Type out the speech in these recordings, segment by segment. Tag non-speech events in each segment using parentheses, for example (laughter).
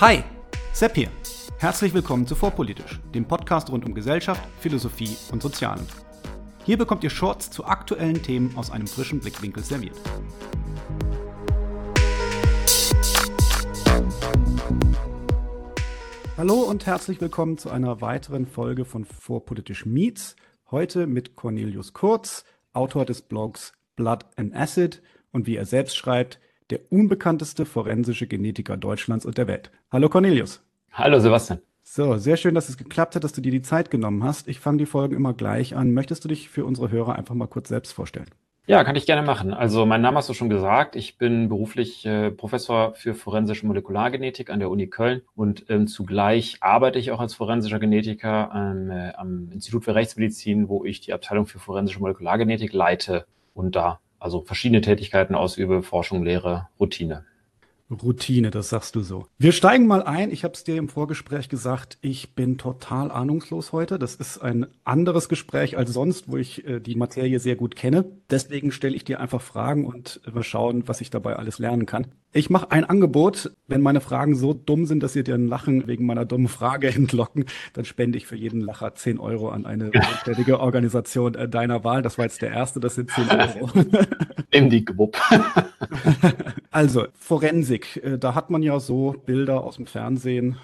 Hi, Sepp hier. Herzlich willkommen zu Vorpolitisch, dem Podcast rund um Gesellschaft, Philosophie und Sozialen. Hier bekommt ihr Shorts zu aktuellen Themen aus einem frischen Blickwinkel serviert. Hallo und herzlich willkommen zu einer weiteren Folge von Vorpolitisch Meets. Heute mit Cornelius Kurz, Autor des Blogs Blood and Acid und wie er selbst schreibt, der unbekannteste forensische Genetiker Deutschlands und der Welt. Hallo Cornelius. Hallo Sebastian. So, sehr schön, dass es geklappt hat, dass du dir die Zeit genommen hast. Ich fange die Folgen immer gleich an. Möchtest du dich für unsere Hörer einfach mal kurz selbst vorstellen? Ja, kann ich gerne machen. Also mein Name hast du schon gesagt. Ich bin beruflich äh, Professor für forensische Molekulargenetik an der Uni Köln und ähm, zugleich arbeite ich auch als forensischer Genetiker ähm, äh, am Institut für Rechtsmedizin, wo ich die Abteilung für forensische Molekulargenetik leite und da also verschiedene Tätigkeiten ausübe, Forschung, Lehre, Routine. Routine, das sagst du so. Wir steigen mal ein. Ich habe es dir im Vorgespräch gesagt, ich bin total ahnungslos heute. Das ist ein anderes Gespräch als sonst, wo ich äh, die Materie sehr gut kenne. Deswegen stelle ich dir einfach Fragen und wir schauen, was ich dabei alles lernen kann. Ich mache ein Angebot. Wenn meine Fragen so dumm sind, dass sie dir ein Lachen wegen meiner dummen Frage (laughs) entlocken, dann spende ich für jeden Lacher 10 Euro an eine wohltätige Organisation äh, deiner Wahl. Das war jetzt der erste, das sind 10 (laughs) Euro. Im die Gewupp. (laughs) also, Forensik. Äh, da hat man ja so Bilder aus dem Fernsehen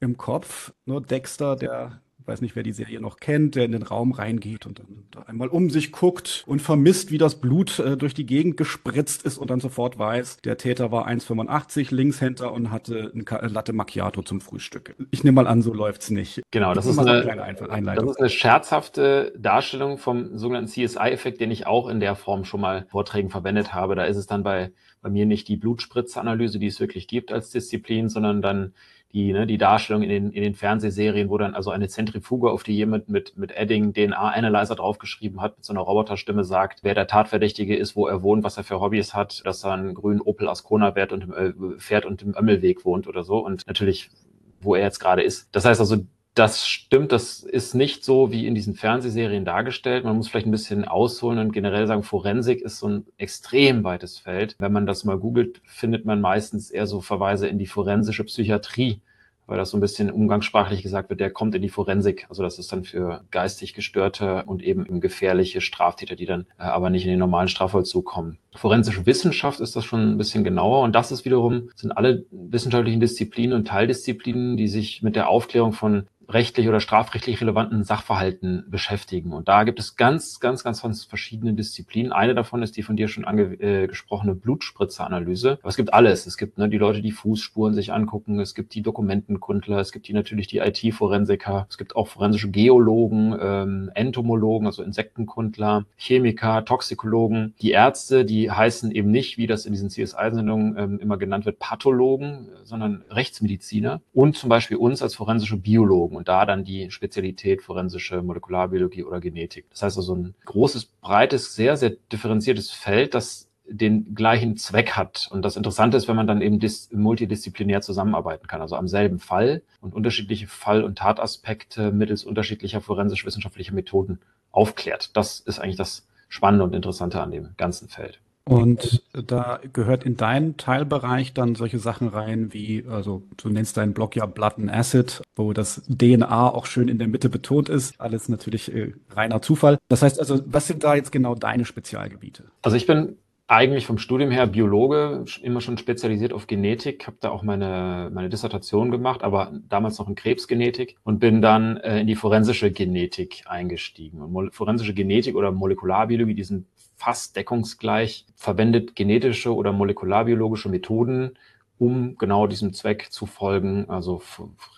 im Kopf. Nur Dexter, der weiß nicht, wer die Serie noch kennt, der in den Raum reingeht und dann da einmal um sich guckt und vermisst, wie das Blut äh, durch die Gegend gespritzt ist und dann sofort weiß, der Täter war 1,85, Linkshänder und hatte ein Latte Macchiato zum Frühstück. Ich nehme mal an, so läuft's nicht. Genau, das ist, eine, eine das ist eine scherzhafte Darstellung vom sogenannten CSI-Effekt, den ich auch in der Form schon mal Vorträgen verwendet habe. Da ist es dann bei, bei mir nicht die Blutspritzanalyse, die es wirklich gibt als Disziplin, sondern dann die, ne, die Darstellung in den, in den Fernsehserien, wo dann also eine Zentrifuge, auf die jemand mit, mit Edding DNA-Analyzer draufgeschrieben hat, mit so einer Roboterstimme sagt, wer der Tatverdächtige ist, wo er wohnt, was er für Hobbys hat, dass er einen grünen Opel Ascona fährt und im, äh, fährt und im Ömmelweg wohnt oder so und natürlich, wo er jetzt gerade ist. Das heißt also, das stimmt, das ist nicht so wie in diesen Fernsehserien dargestellt. Man muss vielleicht ein bisschen ausholen und generell sagen, Forensik ist so ein extrem weites Feld. Wenn man das mal googelt, findet man meistens eher so Verweise in die forensische Psychiatrie weil das so ein bisschen umgangssprachlich gesagt wird, der kommt in die Forensik. Also das ist dann für geistig Gestörte und eben gefährliche Straftäter, die dann äh, aber nicht in den normalen Strafvollzug kommen. Forensische Wissenschaft ist das schon ein bisschen genauer und das ist wiederum, sind alle wissenschaftlichen Disziplinen und Teildisziplinen, die sich mit der Aufklärung von rechtlich oder strafrechtlich relevanten Sachverhalten beschäftigen. Und da gibt es ganz, ganz, ganz, ganz verschiedene Disziplinen. Eine davon ist die von dir schon angesprochene äh, Blutspritzeranalyse. Aber es gibt alles. Es gibt ne, die Leute, die Fußspuren sich angucken. Es gibt die Dokumentenkundler. Es gibt die natürlich die IT-Forensiker. Es gibt auch forensische Geologen, ähm, Entomologen, also Insektenkundler, Chemiker, Toxikologen. Die Ärzte, die heißen eben nicht, wie das in diesen CSI-Sendungen ähm, immer genannt wird, Pathologen, sondern Rechtsmediziner. Und zum Beispiel uns als forensische Biologen und da dann die Spezialität forensische Molekularbiologie oder Genetik. Das heißt also ein großes, breites, sehr, sehr differenziertes Feld, das den gleichen Zweck hat. Und das Interessante ist, wenn man dann eben multidisziplinär zusammenarbeiten kann, also am selben Fall und unterschiedliche Fall- und Tataspekte mittels unterschiedlicher forensisch-wissenschaftlicher Methoden aufklärt. Das ist eigentlich das Spannende und Interessante an dem ganzen Feld. Und da gehört in deinen Teilbereich dann solche Sachen rein wie, also du nennst deinen Blog ja Blood and Acid, wo das DNA auch schön in der Mitte betont ist. Alles natürlich äh, reiner Zufall. Das heißt also, was sind da jetzt genau deine Spezialgebiete? Also ich bin eigentlich vom Studium her Biologe, immer schon spezialisiert auf Genetik, habe da auch meine, meine Dissertation gemacht, aber damals noch in Krebsgenetik und bin dann äh, in die forensische Genetik eingestiegen. Und forensische Genetik oder Molekularbiologie, die sind fast deckungsgleich, verwendet genetische oder molekularbiologische Methoden, um genau diesem Zweck zu folgen, also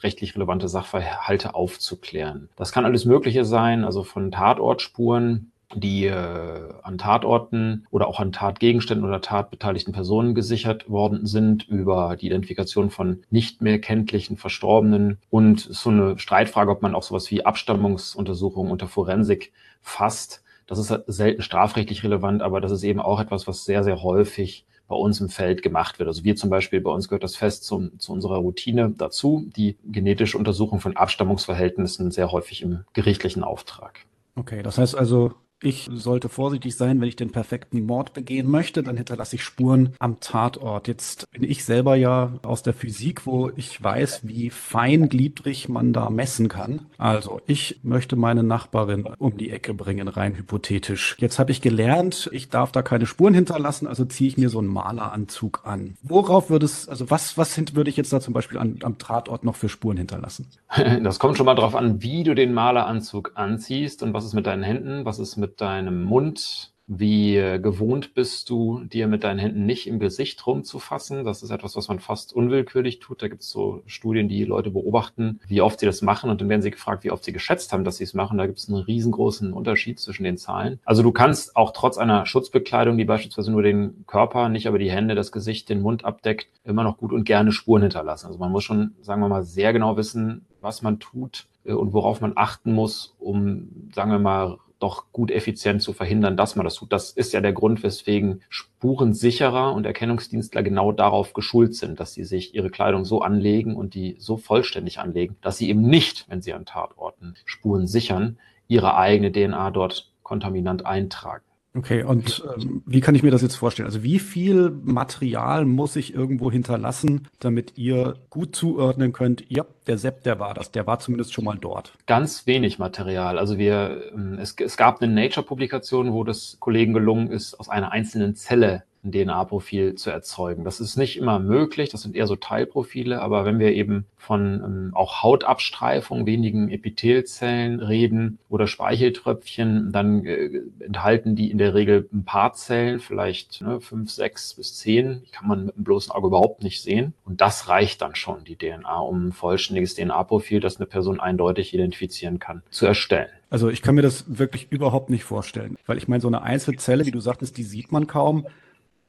rechtlich relevante Sachverhalte aufzuklären. Das kann alles Mögliche sein, also von Tatortspuren, die äh, an Tatorten oder auch an Tatgegenständen oder tatbeteiligten Personen gesichert worden sind, über die Identifikation von nicht mehr kenntlichen Verstorbenen und so eine Streitfrage, ob man auch sowas wie Abstammungsuntersuchungen unter Forensik fasst. Das ist selten strafrechtlich relevant, aber das ist eben auch etwas, was sehr, sehr häufig bei uns im Feld gemacht wird. Also wir zum Beispiel, bei uns gehört das fest zum, zu unserer Routine dazu, die genetische Untersuchung von Abstammungsverhältnissen sehr häufig im gerichtlichen Auftrag. Okay, das heißt also, ich sollte vorsichtig sein, wenn ich den perfekten Mord begehen möchte, dann hinterlasse ich Spuren am Tatort. Jetzt bin ich selber ja aus der Physik, wo ich weiß, wie feingliedrig man da messen kann. Also ich möchte meine Nachbarin um die Ecke bringen, rein hypothetisch. Jetzt habe ich gelernt, ich darf da keine Spuren hinterlassen, also ziehe ich mir so einen Maleranzug an. Worauf würde es, also was, was würde ich jetzt da zum Beispiel an, am Tatort noch für Spuren hinterlassen? (laughs) Das kommt schon mal darauf an, wie du den Maleranzug anziehst und was ist mit deinen Händen, was ist mit deinem Mund, wie gewohnt bist du, dir mit deinen Händen nicht im Gesicht rumzufassen? Das ist etwas, was man fast unwillkürlich tut. Da gibt es so Studien, die Leute beobachten, wie oft sie das machen und dann werden sie gefragt, wie oft sie geschätzt haben, dass sie es machen. Da gibt es einen riesengroßen Unterschied zwischen den Zahlen. Also du kannst auch trotz einer Schutzbekleidung, die beispielsweise nur den Körper, nicht aber die Hände, das Gesicht, den Mund abdeckt, immer noch gut und gerne Spuren hinterlassen. Also man muss schon, sagen wir mal, sehr genau wissen, was man tut äh, und worauf man achten muss, um, sagen wir mal, doch gut effizient zu verhindern, dass man das tut. Das ist ja der Grund, weswegen Spurensicherer und Erkennungsdienstler genau darauf geschult sind, dass sie sich ihre Kleidung so anlegen und die so vollständig anlegen, dass sie eben nicht, wenn sie an Tatorten Spuren sichern, ihre eigene DNA dort kontaminant eintragen. Okay, und ähm, wie kann ich mir das jetzt vorstellen? Also wie viel Material muss ich irgendwo hinterlassen, damit ihr gut zuordnen könnt, ja, der Sepp, der war das, der war zumindest schon mal dort. Ganz wenig Material. Also wir, ähm, es, es gab eine Nature-Publikation, wo das Kollegen gelungen ist, aus einer einzelnen Zelle ein DNA-Profil zu erzeugen. Das ist nicht immer möglich, das sind eher so Teilprofile, aber wenn wir eben von ähm, auch Hautabstreifung, wenigen Epithelzellen reden oder Speicheltröpfchen, dann äh, enthalten die in der Regel ein paar Zellen, vielleicht ne, fünf, sechs bis zehn, die kann man mit dem bloßen Auge überhaupt nicht sehen. Und das reicht dann schon, die DNA, um ein vollständiges DNA-Profil, das eine Person eindeutig identifizieren kann, zu erstellen. Also ich kann mir das wirklich überhaupt nicht vorstellen, weil ich meine, so eine Einzelzelle, wie du sagtest, die sieht man kaum.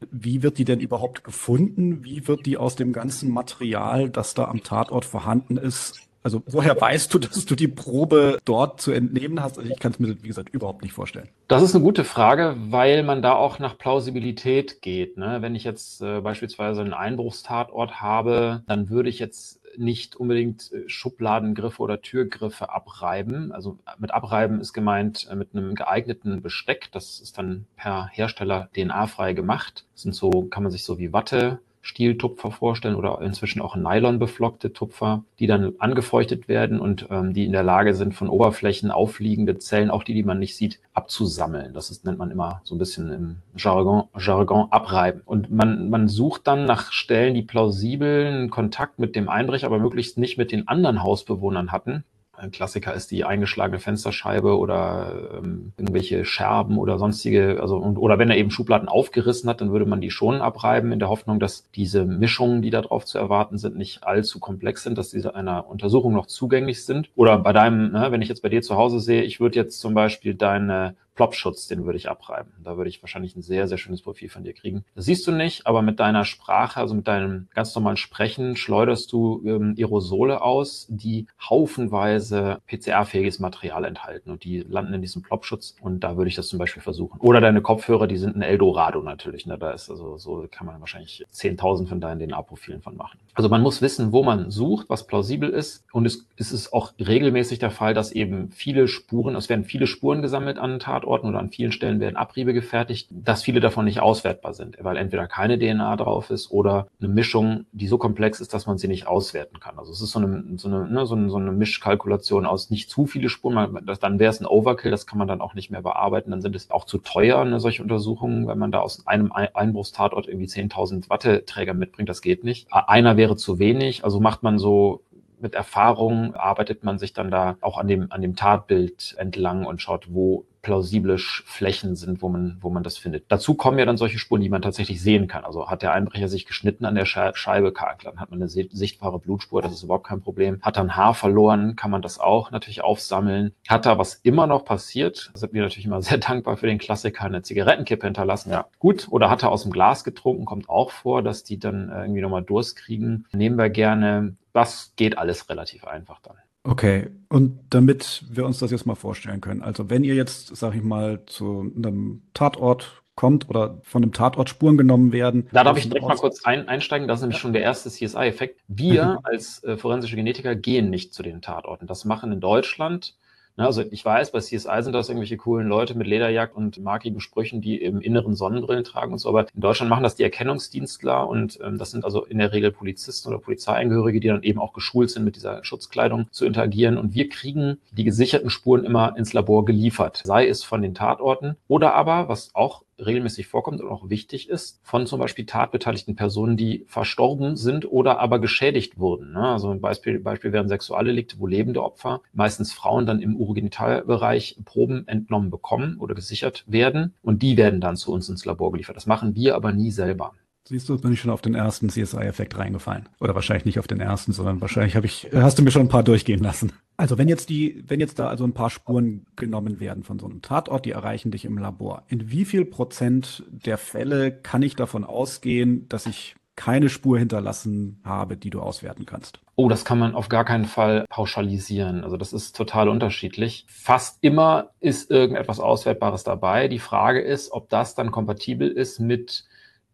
Wie wird die denn überhaupt gefunden? Wie wird die aus dem ganzen Material, das da am Tatort vorhanden ist, also woher weißt du, dass du die Probe dort zu entnehmen hast? Also ich kann es mir, wie gesagt, überhaupt nicht vorstellen. Das ist eine gute Frage, weil man da auch nach Plausibilität geht. Ne? Wenn ich jetzt äh, beispielsweise einen Einbruchstatort habe, dann würde ich jetzt nicht unbedingt äh, Schubladengriffe oder Türgriffe abreiben. Also mit abreiben ist gemeint äh, mit einem geeigneten Besteck. Das ist dann per Hersteller DNA-frei gemacht. Das sind so, kann man sich so wie Watte Stieltupfer vorstellen oder inzwischen auch Nylon beflockte Tupfer, die dann angefeuchtet werden und ähm, die in der Lage sind, von Oberflächen aufliegende Zellen, auch die, die man nicht sieht, abzusammeln. Das ist, nennt man immer so ein bisschen im Jargon, Jargon abreiben. Und man, man sucht dann nach Stellen, die plausiblen Kontakt mit dem Einbrecher, aber möglichst nicht mit den anderen Hausbewohnern hatten. Ein Klassiker ist die eingeschlagene Fensterscheibe oder ähm, irgendwelche Scherben oder sonstige, also und, oder wenn er eben Schubladen aufgerissen hat, dann würde man die schon abreiben in der Hoffnung, dass diese Mischungen, die darauf zu erwarten sind, nicht allzu komplex sind, dass diese einer Untersuchung noch zugänglich sind. Oder bei deinem, ne, wenn ich jetzt bei dir zu Hause sehe, ich würde jetzt zum Beispiel deine Plopschutz, den würde ich abreiben. Da würde ich wahrscheinlich ein sehr, sehr schönes Profil von dir kriegen. Das siehst du nicht, aber mit deiner Sprache, also mit deinem ganz normalen Sprechen, schleuderst du ähm, Aerosole aus, die haufenweise PCR-fähiges Material enthalten und die landen in diesem Plopschutz und da würde ich das zum Beispiel versuchen. Oder deine Kopfhörer, die sind ein Eldorado natürlich. Ne? Da ist also so kann man wahrscheinlich 10.000 von deinen DNA-Profilen von machen. Also man muss wissen, wo man sucht, was plausibel ist und es, es ist auch regelmäßig der Fall, dass eben viele Spuren, es werden viele Spuren gesammelt an Tat Tatorten oder an vielen Stellen werden Abriebe gefertigt, dass viele davon nicht auswertbar sind, weil entweder keine DNA drauf ist oder eine Mischung, die so komplex ist, dass man sie nicht auswerten kann. Also es ist so eine, so eine, ne, so eine, so eine Mischkalkulation aus nicht zu viele Spuren, das, dann wäre es ein Overkill, das kann man dann auch nicht mehr bearbeiten, dann sind es auch zu teuer, ne, solche Untersuchungen, wenn man da aus einem Einbruchstatort irgendwie 10.000 Watteträger mitbringt, das geht nicht. Einer wäre zu wenig, also macht man so mit Erfahrung arbeitet man sich dann da auch an dem, an dem Tatbild entlang und schaut, wo plausible Flächen sind, wo man, wo man das findet. Dazu kommen ja dann solche Spuren, die man tatsächlich sehen kann. Also hat der Einbrecher sich geschnitten an der Scheibe, dann hat man eine sichtbare Blutspur, das ist überhaupt kein Problem. Hat er ein Haar verloren, kann man das auch natürlich aufsammeln. Hat da was immer noch passiert, sind wir natürlich immer (laughs) sehr dankbar für den Klassiker, eine Zigarettenkippe hinterlassen. Ja, gut. Oder hat er aus dem Glas getrunken, kommt auch vor, dass die dann irgendwie nochmal Durst kriegen. Nehmen wir gerne. Das geht alles relativ einfach dann. Okay, und damit wir uns das jetzt mal vorstellen können, also wenn ihr jetzt, sag ich mal, zu einem Tatort kommt oder von einem Tatort Spuren genommen werden. Da darf ich direkt mal kurz ein, einsteigen, das ist nämlich ja. schon der erste CSI-Effekt. Wir als äh, forensische Genetiker gehen nicht zu den Tatorten. Das machen in Deutschland also ich weiß, bei CSI sind das irgendwelche coolen Leute mit Lederjagd und markigen Sprüchen, die im Inneren Sonnenbrillen tragen und so. Aber in Deutschland machen das die Erkennungsdienstler und ähm, das sind also in der Regel Polizisten oder Polizeiangehörige, die dann eben auch geschult sind, mit dieser Schutzkleidung zu interagieren. Und wir kriegen die gesicherten Spuren immer ins Labor geliefert, sei es von den Tatorten oder aber, was auch regelmäßig vorkommt und auch wichtig ist, von zum Beispiel tatbeteiligten Personen, die verstorben sind oder aber geschädigt wurden. Ne? Also ein Beispiel, Beispiel wären Sexualdelikte, wo lebende Opfer, meistens Frauen, dann im Urogenitalbereich Proben entnommen bekommen oder gesichert werden und die werden dann zu uns ins Labor geliefert. Das machen wir aber nie selber. Siehst du, bin ich schon auf den ersten CSI-Effekt reingefallen. Oder wahrscheinlich nicht auf den ersten, sondern wahrscheinlich habe ich, hast du mir schon ein paar durchgehen lassen. Also wenn jetzt die, wenn jetzt da also ein paar Spuren genommen werden von so einem Tatort, die erreichen dich im Labor. In wie viel Prozent der Fälle kann ich davon ausgehen, dass ich keine Spur hinterlassen habe, die du auswerten kannst? Oh, das kann man auf gar keinen Fall pauschalisieren. Also das ist total unterschiedlich. Fast immer ist irgendetwas Auswertbares dabei. Die Frage ist, ob das dann kompatibel ist mit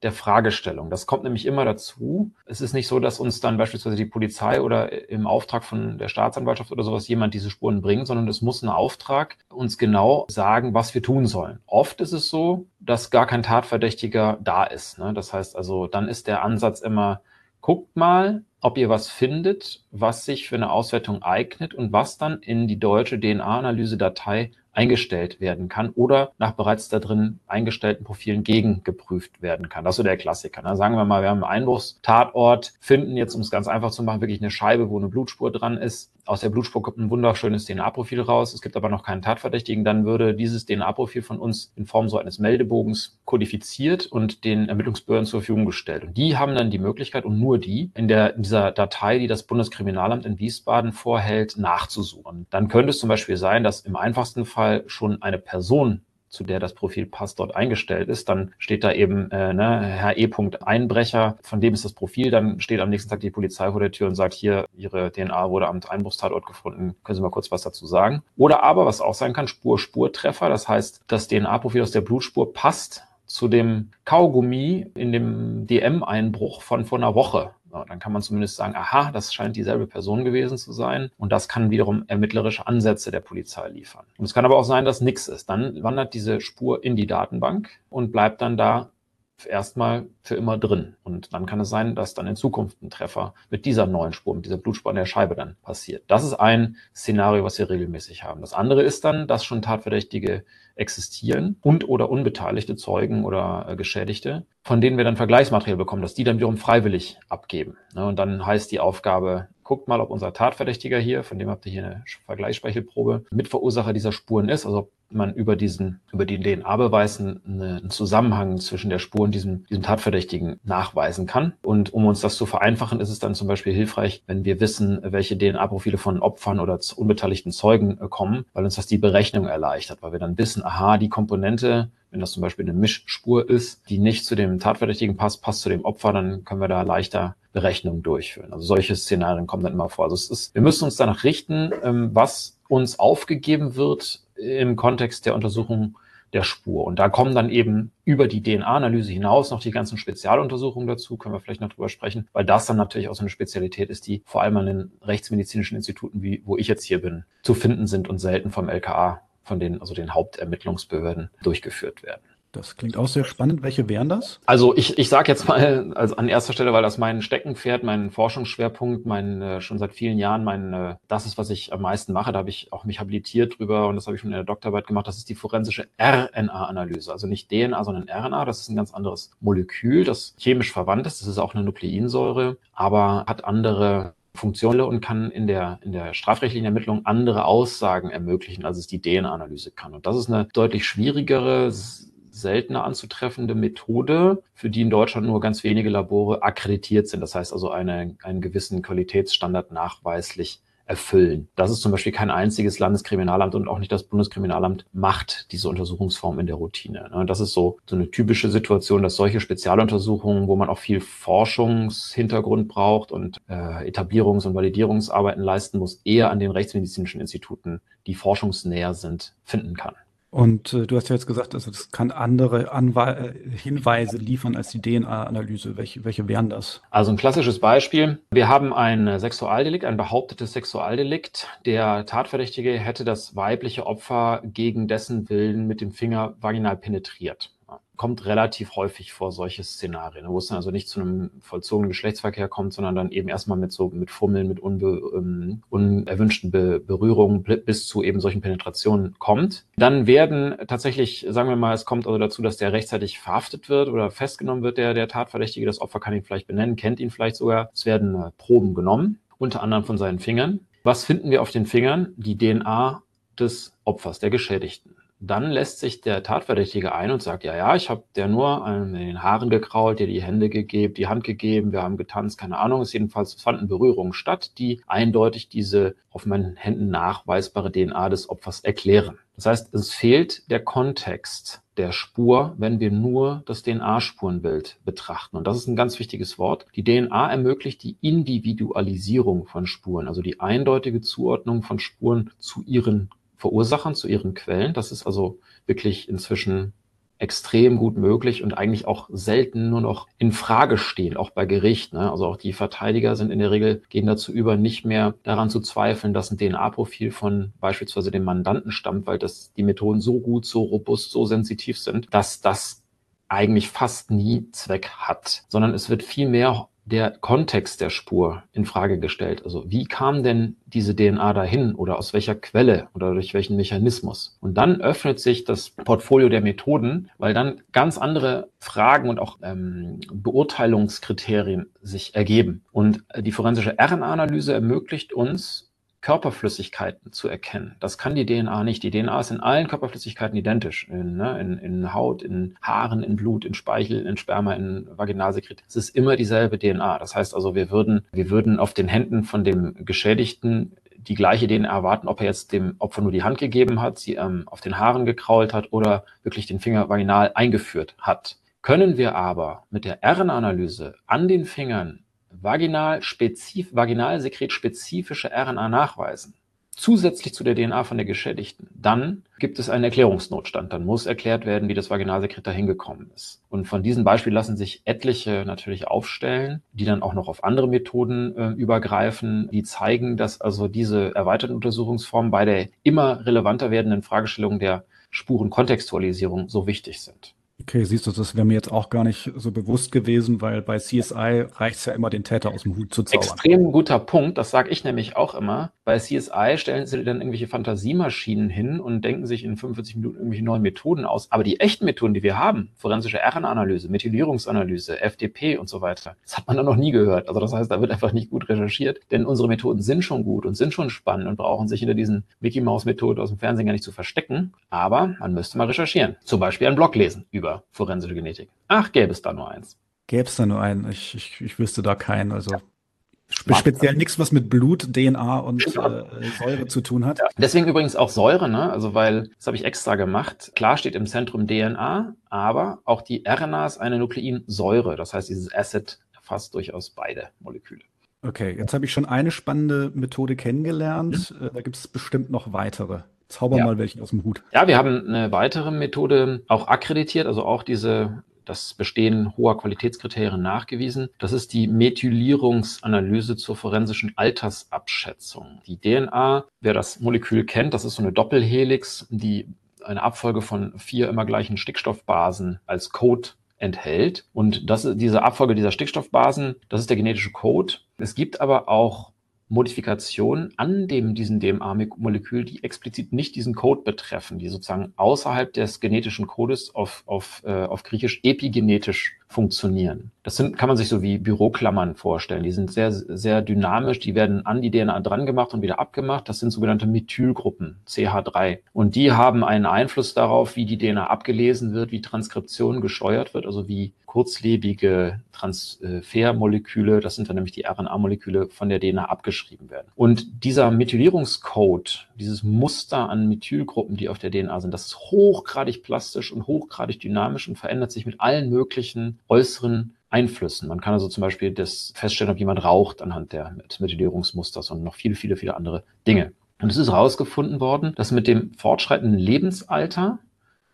der Fragestellung. Das kommt nämlich immer dazu. Es ist nicht so, dass uns dann beispielsweise die Polizei oder im Auftrag von der Staatsanwaltschaft oder sowas jemand diese Spuren bringt, sondern es muss ein Auftrag uns genau sagen, was wir tun sollen. Oft ist es so, dass gar kein Tatverdächtiger da ist. Ne? Das heißt also, dann ist der Ansatz immer, guckt mal, ob ihr was findet, was sich für eine Auswertung eignet und was dann in die deutsche DNA-Analyse-Datei eingestellt werden kann oder nach bereits da drin eingestellten Profilen gegengeprüft werden kann. Das ist so der Klassiker. Ne? Sagen wir mal, wir haben einen Einbruchstatort, finden jetzt, um es ganz einfach zu machen, wirklich eine Scheibe, wo eine Blutspur dran ist. Aus der Blutspur kommt ein wunderschönes DNA-Profil raus. Es gibt aber noch keinen Tatverdächtigen. Dann würde dieses DNA-Profil von uns in Form so eines Meldebogens kodifiziert und den Ermittlungsbehörden zur Verfügung gestellt. Und die haben dann die Möglichkeit und nur die in der in dieser Datei, die das Bundeskriminalamt in Wiesbaden vorhält, nachzusuchen. Dann könnte es zum Beispiel sein, dass im einfachsten Fall schon eine Person zu der das Profil passt, dort eingestellt ist, dann steht da eben äh, ne, Herr E. Einbrecher, von dem ist das Profil, dann steht am nächsten Tag die Polizei vor der Tür und sagt, hier, Ihre DNA wurde am Einbruchstatort gefunden, können Sie mal kurz was dazu sagen? Oder aber, was auch sein kann, Spur-Spurtreffer, das heißt, das DNA-Profil aus der Blutspur passt zu dem Kaugummi in dem DM-Einbruch von vor einer Woche. Dann kann man zumindest sagen, aha, das scheint dieselbe Person gewesen zu sein. Und das kann wiederum ermittlerische Ansätze der Polizei liefern. Und es kann aber auch sein, dass nichts ist. Dann wandert diese Spur in die Datenbank und bleibt dann da erstmal für immer drin. Und dann kann es sein, dass dann in Zukunft ein Treffer mit dieser neuen Spur, mit dieser Blutspur an der Scheibe dann passiert. Das ist ein Szenario, was wir regelmäßig haben. Das andere ist dann, dass schon Tatverdächtige existieren und oder unbeteiligte Zeugen oder äh, Geschädigte, von denen wir dann Vergleichsmaterial bekommen, dass die dann wiederum freiwillig abgeben. Ne? Und dann heißt die Aufgabe, guckt mal, ob unser Tatverdächtiger hier, von dem habt ihr hier eine Vergleichsspeichelprobe, Mitverursacher dieser Spuren ist, also ob man über diesen, über den DNA-Beweis einen Zusammenhang zwischen der Spur und diesem, diesem Tatverdächtigen nachweisen kann. Und um uns das zu vereinfachen, ist es dann zum Beispiel hilfreich, wenn wir wissen, welche DNA-Profile von Opfern oder unbeteiligten Zeugen äh, kommen, weil uns das die Berechnung erleichtert, weil wir dann wissen, aha, die Komponente wenn das zum Beispiel eine Mischspur ist, die nicht zu dem Tatverdächtigen passt, passt zu dem Opfer, dann können wir da leichter Berechnungen durchführen. Also solche Szenarien kommen dann immer vor. Also es ist, wir müssen uns danach richten, ähm, was uns aufgegeben wird im Kontext der Untersuchung der Spur. Und da kommen dann eben über die DNA-Analyse hinaus noch die ganzen Spezialuntersuchungen dazu, können wir vielleicht noch drüber sprechen, weil das dann natürlich auch so eine Spezialität ist, die vor allem an den rechtsmedizinischen Instituten, wie wo ich jetzt hier bin, zu finden sind und selten vom LKA, von den, also den Hauptermittlungsbehörden durchgeführt werden. Das klingt auch sehr spannend. Welche wären das? Also ich, ich sage jetzt mal also an erster Stelle, weil das mein Steckenpferd, mein Forschungsschwerpunkt, mein äh, schon seit vielen Jahren, mein äh, das ist, was ich am meisten mache. Da habe ich auch mich habilitiert drüber und das habe ich schon in der Doktorarbeit gemacht. Das ist die forensische RNA-Analyse. Also nicht DNA, sondern RNA. Das ist ein ganz anderes Molekül, das chemisch verwandt ist. Das ist auch eine Nukleinsäure, aber hat andere Funktionen und kann in der, in der strafrechtlichen Ermittlung andere Aussagen ermöglichen, als es die DNA-Analyse kann. Und das ist eine deutlich schwierigere, seltener anzutreffende Methode, für die in Deutschland nur ganz wenige Labore akkreditiert sind. Das heißt also eine, einen gewissen Qualitätsstandard nachweislich erfüllen. Das ist zum Beispiel kein einziges Landeskriminalamt und auch nicht das Bundeskriminalamt macht diese Untersuchungsform in der Routine. Ne? Das ist so, so eine typische Situation, dass solche Spezialuntersuchungen, wo man auch viel Forschungshintergrund braucht und äh, Etablierungs- und Validierungsarbeiten leisten muss, eher an den rechtsmedizinischen Instituten, die forschungsnäher sind, finden kann. Und äh, du hast ja jetzt gesagt, also das kann andere Anwe äh, Hinweise liefern als die DNA-Analyse. Welche, welche wären das? Also ein klassisches Beispiel. Wir haben ein Sexualdelikt, ein behauptetes Sexualdelikt. Der Tatverdächtige hätte das weibliche Opfer gegen dessen Willen mit dem Finger vaginal penetriert kommt relativ häufig vor, solche Szenarien, wo es dann also nicht zu einem vollzogenen Geschlechtsverkehr kommt, sondern dann eben erstmal mit so mit Fummeln, mit unbe, ähm, unerwünschten Be Berührungen bis zu eben solchen Penetrationen kommt. Dann werden tatsächlich, sagen wir mal, es kommt also dazu, dass der rechtzeitig verhaftet wird oder festgenommen wird, der, der Tatverdächtige. Das Opfer kann ihn vielleicht benennen, kennt ihn vielleicht sogar. Es werden äh, Proben genommen, unter anderem von seinen Fingern. Was finden wir auf den Fingern? Die DNA des Opfers, der Geschädigten dann lässt sich der Tatverdächtige ein und sagt, ja, ja, ich habe der nur in den Haaren gekrault, dir die Hände gegeben, die Hand gegeben, wir haben getanzt, keine Ahnung. Es jedenfalls fanden Berührungen statt, die eindeutig diese auf meinen Händen nachweisbare DNA des Opfers erklären. Das heißt, es fehlt der Kontext der Spur, wenn wir nur das DNA-Spurenbild betrachten. Und das ist ein ganz wichtiges Wort. Die DNA ermöglicht die Individualisierung von Spuren, also die eindeutige Zuordnung von Spuren zu ihren Verursachern, zu ihren Quellen. Das ist also wirklich inzwischen extrem gut möglich und eigentlich auch selten nur noch in Frage stehen, auch bei Gericht. Ne? Also auch die Verteidiger sind in der Regel, gehen dazu über, nicht mehr daran zu zweifeln, dass ein DNA-Profil von beispielsweise dem Mandanten stammt, weil das die Methoden so gut, so robust, so sensitiv sind, dass das eigentlich fast nie Zweck hat, sondern es wird viel mehr der Kontext der Spur in Frage gestellt. Also wie kam denn diese DNA dahin oder aus welcher Quelle oder durch welchen Mechanismus? Und dann öffnet sich das Portfolio der Methoden, weil dann ganz andere Fragen und auch ähm, Beurteilungskriterien sich ergeben. Und die forensische RNA-Analyse ermöglicht uns Körperflüssigkeiten zu erkennen. Das kann die DNA nicht. Die DNA ist in allen Körperflüssigkeiten identisch. In, ne, in, in Haut, in Haaren, in Blut, in Speichel, in Sperma, in Vaginalsekret. Es ist immer dieselbe DNA. Das heißt also, wir würden, wir würden auf den Händen von dem Geschädigten die gleiche DNA erwarten, ob er jetzt dem Opfer nur die Hand gegeben hat, sie ähm, auf den Haaren gekrault hat oder wirklich den Finger vaginal eingeführt hat. Können wir aber mit der RNA-Analyse an den Fingern vaginalsekretspezifische RNA nachweisen, zusätzlich zu der DNA von der Geschädigten, dann gibt es einen Erklärungsnotstand. Dann muss erklärt werden, wie das Vaginalsekret dahin gekommen ist. Und von diesem Beispiel lassen sich etliche natürlich aufstellen, die dann auch noch auf andere Methoden äh, übergreifen, die zeigen, dass also diese erweiterten Untersuchungsformen bei der immer relevanter werdenden Fragestellung der Spurenkontextualisierung so wichtig sind. Okay, siehst du, das wäre mir jetzt auch gar nicht so bewusst gewesen, weil bei CSI reicht es ja immer, den Täter aus dem Hut zu zaubern. Extrem guter Punkt, das sage ich nämlich auch immer. Bei CSI stellen sie dann irgendwelche Fantasiemaschinen hin und denken sich in 45 Minuten irgendwelche neuen Methoden aus. Aber die echten Methoden, die wir haben, forensische RNA-Analyse, Methylierungsanalyse, FDP und so weiter, das hat man dann noch nie gehört. Also das heißt, da wird einfach nicht gut recherchiert, denn unsere Methoden sind schon gut und sind schon spannend und brauchen sich hinter diesen Mickey-Maus-Methoden aus dem Fernsehen gar nicht zu verstecken. Aber man müsste mal recherchieren. Zum Beispiel einen Blog lesen über über forensische Genetik. Ach, gäbe es da nur eins. Gäbe es da nur einen? Ich, ich, ich wüsste da keinen. Also ja. speziell nichts, was mit Blut, DNA und äh, Säure zu tun hat. Ja. Deswegen übrigens auch Säure, ne? Also weil, das habe ich extra gemacht. Klar steht im Zentrum DNA, aber auch die RNA ist eine Nukleinsäure. Das heißt, dieses Acid erfasst durchaus beide Moleküle. Okay, jetzt habe ich schon eine spannende Methode kennengelernt. Mhm. Da gibt es bestimmt noch weitere. Zauber ja. mal welchen aus dem Hut. Ja, wir haben eine weitere Methode auch akkreditiert, also auch diese das Bestehen hoher Qualitätskriterien nachgewiesen. Das ist die Methylierungsanalyse zur forensischen Altersabschätzung. Die DNA, wer das Molekül kennt, das ist so eine Doppelhelix, die eine Abfolge von vier immer gleichen Stickstoffbasen als Code enthält. Und das, diese Abfolge dieser Stickstoffbasen, das ist der genetische Code. Es gibt aber auch Modifikationen an dem, diesem DMA-Molekül, die explizit nicht diesen Code betreffen, die sozusagen außerhalb des genetischen Codes auf, auf, äh, auf Griechisch epigenetisch funktionieren. Das sind, kann man sich so wie Büroklammern vorstellen. Die sind sehr, sehr dynamisch. Die werden an die DNA dran gemacht und wieder abgemacht. Das sind sogenannte Methylgruppen, CH3. Und die haben einen Einfluss darauf, wie die DNA abgelesen wird, wie Transkription gesteuert wird, also wie kurzlebige Transfermoleküle, das sind dann nämlich die RNA-Moleküle, von der DNA abgeschrieben werden. Und dieser Methylierungscode, dieses Muster an Methylgruppen, die auf der DNA sind, das ist hochgradig plastisch und hochgradig dynamisch und verändert sich mit allen möglichen äußeren Einflüssen. Man kann also zum Beispiel das feststellen, ob jemand raucht anhand der Methylierungsmusters und noch viele, viele, viele andere Dinge. Und es ist herausgefunden worden, dass mit dem fortschreitenden Lebensalter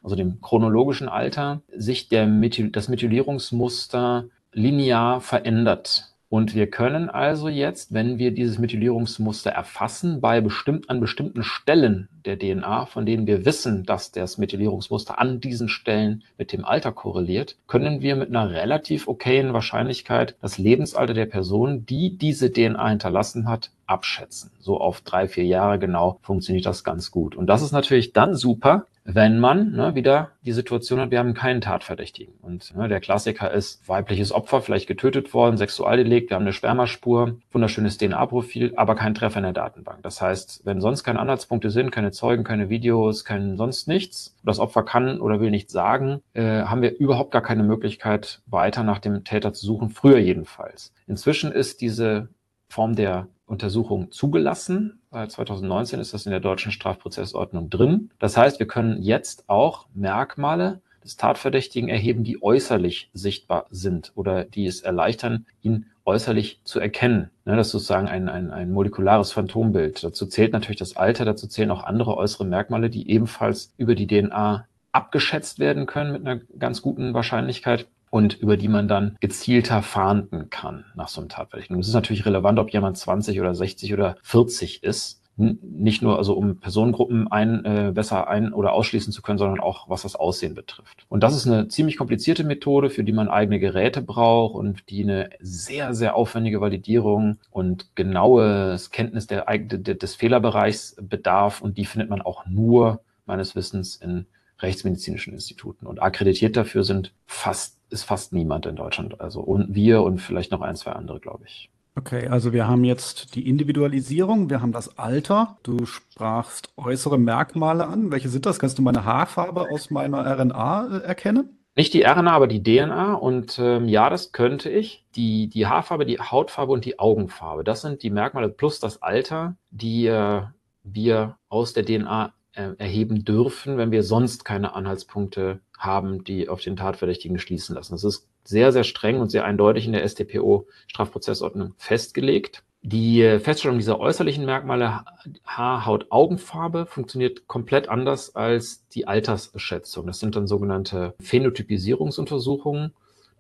also dem chronologischen Alter, sich der Methyl das Methylierungsmuster linear verändert. Und wir können also jetzt, wenn wir dieses Methylierungsmuster erfassen, bei bestimmt, an bestimmten Stellen der DNA, von denen wir wissen, dass das Methylierungsmuster an diesen Stellen mit dem Alter korreliert, können wir mit einer relativ okayen Wahrscheinlichkeit das Lebensalter der Person, die diese DNA hinterlassen hat, abschätzen. So auf drei, vier Jahre genau funktioniert das ganz gut. Und das ist natürlich dann super, wenn man ne, wieder die Situation hat, wir haben keinen Tatverdächtigen. Und ne, der Klassiker ist weibliches Opfer, vielleicht getötet worden, Sexualdelikt, wir haben eine Spermaspur, wunderschönes DNA-Profil, aber kein Treffer in der Datenbank. Das heißt, wenn sonst keine Anhaltspunkte sind, keine Zeugen, keine Videos, kein sonst nichts, das Opfer kann oder will nichts sagen, äh, haben wir überhaupt gar keine Möglichkeit, weiter nach dem Täter zu suchen, früher jedenfalls. Inzwischen ist diese Form der Untersuchung zugelassen. Seit 2019 ist das in der deutschen Strafprozessordnung drin. Das heißt, wir können jetzt auch Merkmale des Tatverdächtigen erheben, die äußerlich sichtbar sind oder die es erleichtern, ihn äußerlich zu erkennen. Das ist sozusagen ein, ein, ein molekulares Phantombild. Dazu zählt natürlich das Alter, dazu zählen auch andere äußere Merkmale, die ebenfalls über die DNA abgeschätzt werden können mit einer ganz guten Wahrscheinlichkeit und über die man dann gezielter fahnden kann nach so einem Tatverdächtigen. Es ist natürlich relevant, ob jemand 20 oder 60 oder 40 ist. Nicht nur also um Personengruppen ein, äh, besser ein- oder ausschließen zu können, sondern auch was das Aussehen betrifft. Und das ist eine ziemlich komplizierte Methode, für die man eigene Geräte braucht und die eine sehr, sehr aufwendige Validierung und genaues Kenntnis der, des Fehlerbereichs bedarf. Und die findet man auch nur meines Wissens in rechtsmedizinischen Instituten. Und akkreditiert dafür sind fast ist fast niemand in Deutschland. Also und wir und vielleicht noch ein, zwei andere, glaube ich. Okay, also wir haben jetzt die Individualisierung, wir haben das Alter. Du sprachst äußere Merkmale an. Welche sind das? Kannst du meine Haarfarbe aus meiner RNA äh, erkennen? Nicht die RNA, aber die DNA. Und ähm, ja, das könnte ich. Die, die Haarfarbe, die Hautfarbe und die Augenfarbe, das sind die Merkmale plus das Alter, die äh, wir aus der DNA äh, erheben dürfen, wenn wir sonst keine Anhaltspunkte haben, die auf den Tatverdächtigen schließen lassen. Das ist sehr, sehr streng und sehr eindeutig in der StPO Strafprozessordnung festgelegt. Die Feststellung dieser äußerlichen Merkmale Haar, Haut, Augenfarbe funktioniert komplett anders als die Altersschätzung. Das sind dann sogenannte Phänotypisierungsuntersuchungen.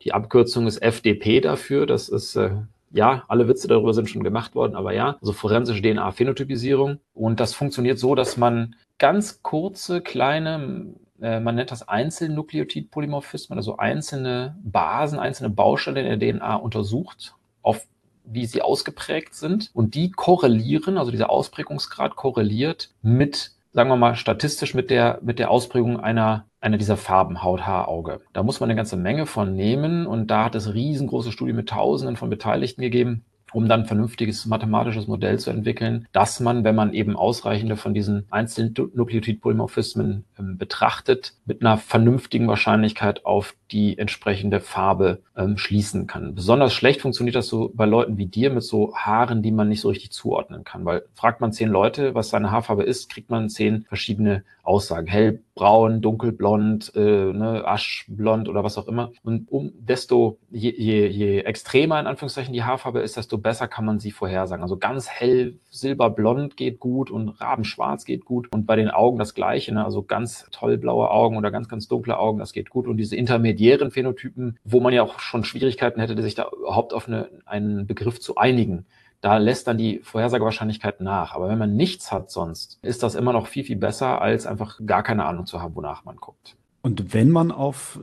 Die Abkürzung ist FDP dafür. Das ist äh, ja, alle Witze darüber sind schon gemacht worden, aber ja, also forensische DNA-Phänotypisierung. Und das funktioniert so, dass man ganz kurze, kleine äh, man nennt das Einzelnukleotidpolymorphismen, also einzelne Basen, einzelne Bausteine in der DNA untersucht, auf wie sie ausgeprägt sind. Und die korrelieren, also dieser Ausprägungsgrad korreliert mit, sagen wir mal, statistisch mit der, mit der Ausprägung einer, einer dieser Farben, Haut, Haar, Auge. Da muss man eine ganze Menge von nehmen und da hat es riesengroße Studien mit Tausenden von Beteiligten gegeben um dann vernünftiges mathematisches Modell zu entwickeln, dass man, wenn man eben ausreichende von diesen einzelnen Nukleotidpolymorphismen ähm, betrachtet, mit einer vernünftigen Wahrscheinlichkeit auf die entsprechende Farbe ähm, schließen kann. Besonders schlecht funktioniert das so bei Leuten wie dir mit so Haaren, die man nicht so richtig zuordnen kann, weil fragt man zehn Leute, was seine Haarfarbe ist, kriegt man zehn verschiedene Aussagen. Hellbraun, dunkelblond, äh, ne, aschblond oder was auch immer. Und um desto je, je, je extremer in Anführungszeichen die Haarfarbe ist, desto besser kann man sie vorhersagen. Also ganz hell silberblond geht gut und rabenschwarz geht gut. Und bei den Augen das Gleiche, ne? also ganz toll blaue Augen oder ganz, ganz dunkle Augen, das geht gut. Und diese intermediären Phänotypen, wo man ja auch schon Schwierigkeiten hätte, sich da überhaupt auf eine, einen Begriff zu einigen, da lässt dann die Vorhersagewahrscheinlichkeit nach. Aber wenn man nichts hat sonst, ist das immer noch viel, viel besser, als einfach gar keine Ahnung zu haben, wonach man guckt. Und wenn man auf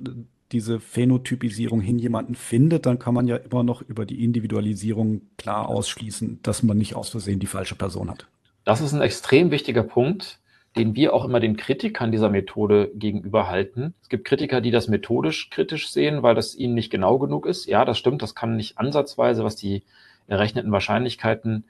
diese Phänotypisierung hin jemanden findet, dann kann man ja immer noch über die Individualisierung klar ausschließen, dass man nicht aus Versehen die falsche Person hat. Das ist ein extrem wichtiger Punkt, den wir auch immer den Kritikern dieser Methode gegenüber halten. Es gibt Kritiker, die das methodisch kritisch sehen, weil das ihnen nicht genau genug ist. Ja, das stimmt, das kann nicht ansatzweise, was die errechneten Wahrscheinlichkeiten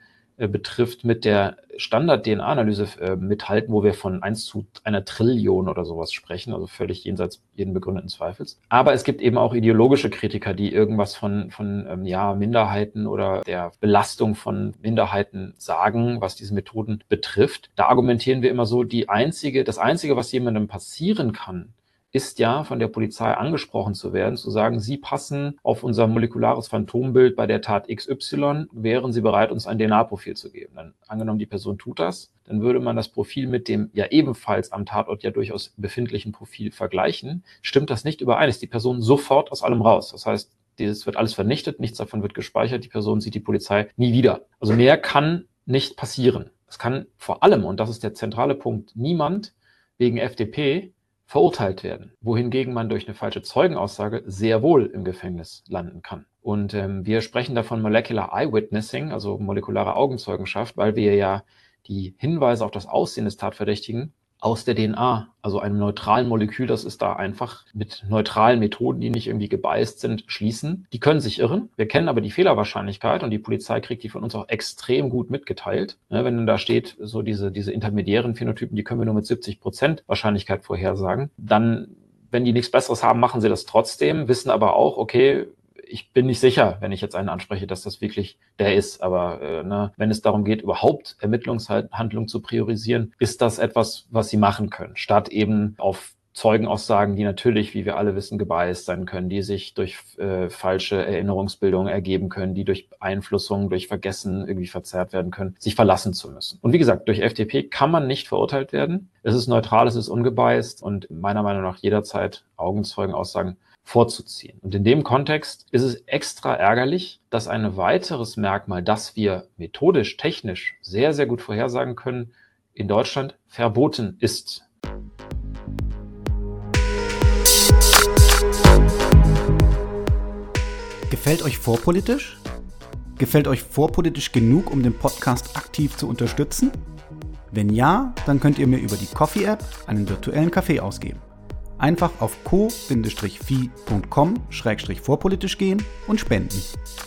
betrifft, mit der Standard-DNA-Analyse äh, mithalten, wo wir von 1 zu einer Trillion oder sowas sprechen, also völlig jenseits jeden begründeten Zweifels. Aber es gibt eben auch ideologische Kritiker, die irgendwas von, von ähm, ja, Minderheiten oder der Belastung von Minderheiten sagen, was diese Methoden betrifft. Da argumentieren wir immer so, die einzige, das einzige, was jemandem passieren kann, ist ja von der Polizei angesprochen zu werden, zu sagen, Sie passen auf unser molekulares Phantombild bei der Tat XY, wären Sie bereit, uns ein DNA-Profil zu geben? Dann angenommen, die Person tut das, dann würde man das Profil mit dem ja ebenfalls am Tatort ja durchaus befindlichen Profil vergleichen. Stimmt das nicht überein, ist die Person sofort aus allem raus. Das heißt, dieses wird alles vernichtet, nichts davon wird gespeichert, die Person sieht die Polizei nie wieder. Also mehr kann nicht passieren. Es kann vor allem, und das ist der zentrale Punkt, niemand wegen FDP verurteilt werden, wohingegen man durch eine falsche Zeugenaussage sehr wohl im Gefängnis landen kann. Und ähm, wir sprechen davon Molecular Eyewitnessing, also molekulare Augenzeugenschaft, weil wir ja die Hinweise auf das Aussehen des Tatverdächtigen aus der DNA, also einem neutralen Molekül, das ist da einfach mit neutralen Methoden, die nicht irgendwie gebeißt sind, schließen. Die können sich irren. Wir kennen aber die Fehlerwahrscheinlichkeit und die Polizei kriegt die von uns auch extrem gut mitgeteilt. Ja, wenn dann da steht, so diese, diese intermediären Phänotypen, die können wir nur mit 70 Prozent Wahrscheinlichkeit vorhersagen, dann wenn die nichts Besseres haben, machen sie das trotzdem, wissen aber auch, okay, ich bin nicht sicher, wenn ich jetzt einen anspreche, dass das wirklich der ist. Aber äh, ne, wenn es darum geht, überhaupt Ermittlungshandlungen zu priorisieren, ist das etwas, was sie machen können, statt eben auf Zeugenaussagen, die natürlich, wie wir alle wissen, gebiased sein können, die sich durch äh, falsche Erinnerungsbildungen ergeben können, die durch Einflussung, durch Vergessen irgendwie verzerrt werden können, sich verlassen zu müssen. Und wie gesagt, durch FDP kann man nicht verurteilt werden. Es ist neutral, es ist ungebiased und meiner Meinung nach jederzeit Augenzeugenaussagen vorzuziehen. Und in dem Kontext ist es extra ärgerlich, dass ein weiteres Merkmal, das wir methodisch, technisch sehr, sehr gut vorhersagen können, in Deutschland verboten ist. Gefällt euch vorpolitisch? Gefällt euch vorpolitisch genug, um den Podcast aktiv zu unterstützen? Wenn ja, dann könnt ihr mir über die Coffee-App einen virtuellen Kaffee ausgeben. Einfach auf co-fi.com-vorpolitisch gehen und spenden.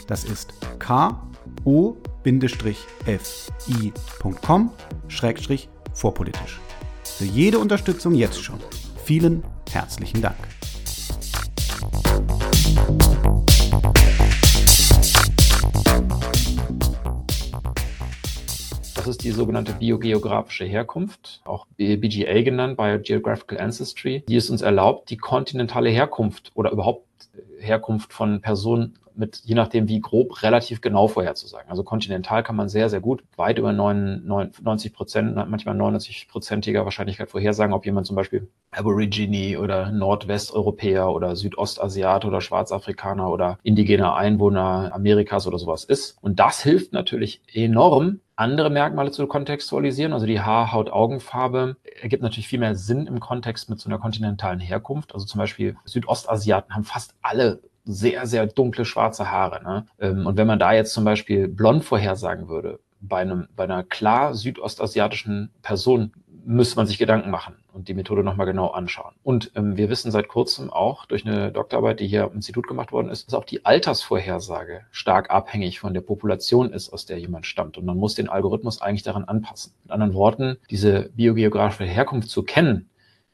Das ist ko-fi.com-vorpolitisch. Für jede Unterstützung jetzt schon. Vielen herzlichen Dank. Das ist die sogenannte biogeografische Herkunft, auch BGA genannt, Biogeographical Ancestry, die es uns erlaubt, die kontinentale Herkunft oder überhaupt Herkunft von Personen mit, je nachdem wie grob, relativ genau vorherzusagen. Also kontinental kann man sehr, sehr gut, weit über 90 Prozent, manchmal 99-prozentiger Wahrscheinlichkeit vorhersagen, ob jemand zum Beispiel Aborigine oder Nordwesteuropäer oder Südostasiat oder Schwarzafrikaner oder indigener Einwohner Amerikas oder sowas ist. Und das hilft natürlich enorm, andere Merkmale zu kontextualisieren. Also die Haar-, Haut-, Augenfarbe ergibt natürlich viel mehr Sinn im Kontext mit so einer kontinentalen Herkunft. Also zum Beispiel Südostasiaten haben fast alle sehr, sehr dunkle schwarze Haare. Ne? Ähm, und wenn man da jetzt zum Beispiel blond vorhersagen würde, bei, einem, bei einer klar südostasiatischen Person müsste man sich Gedanken machen und die Methode nochmal genau anschauen. Und ähm, wir wissen seit kurzem auch durch eine Doktorarbeit, die hier am Institut gemacht worden ist, dass auch die Altersvorhersage stark abhängig von der Population ist, aus der jemand stammt. Und man muss den Algorithmus eigentlich daran anpassen. Mit anderen Worten, diese biogeografische Herkunft zu kennen,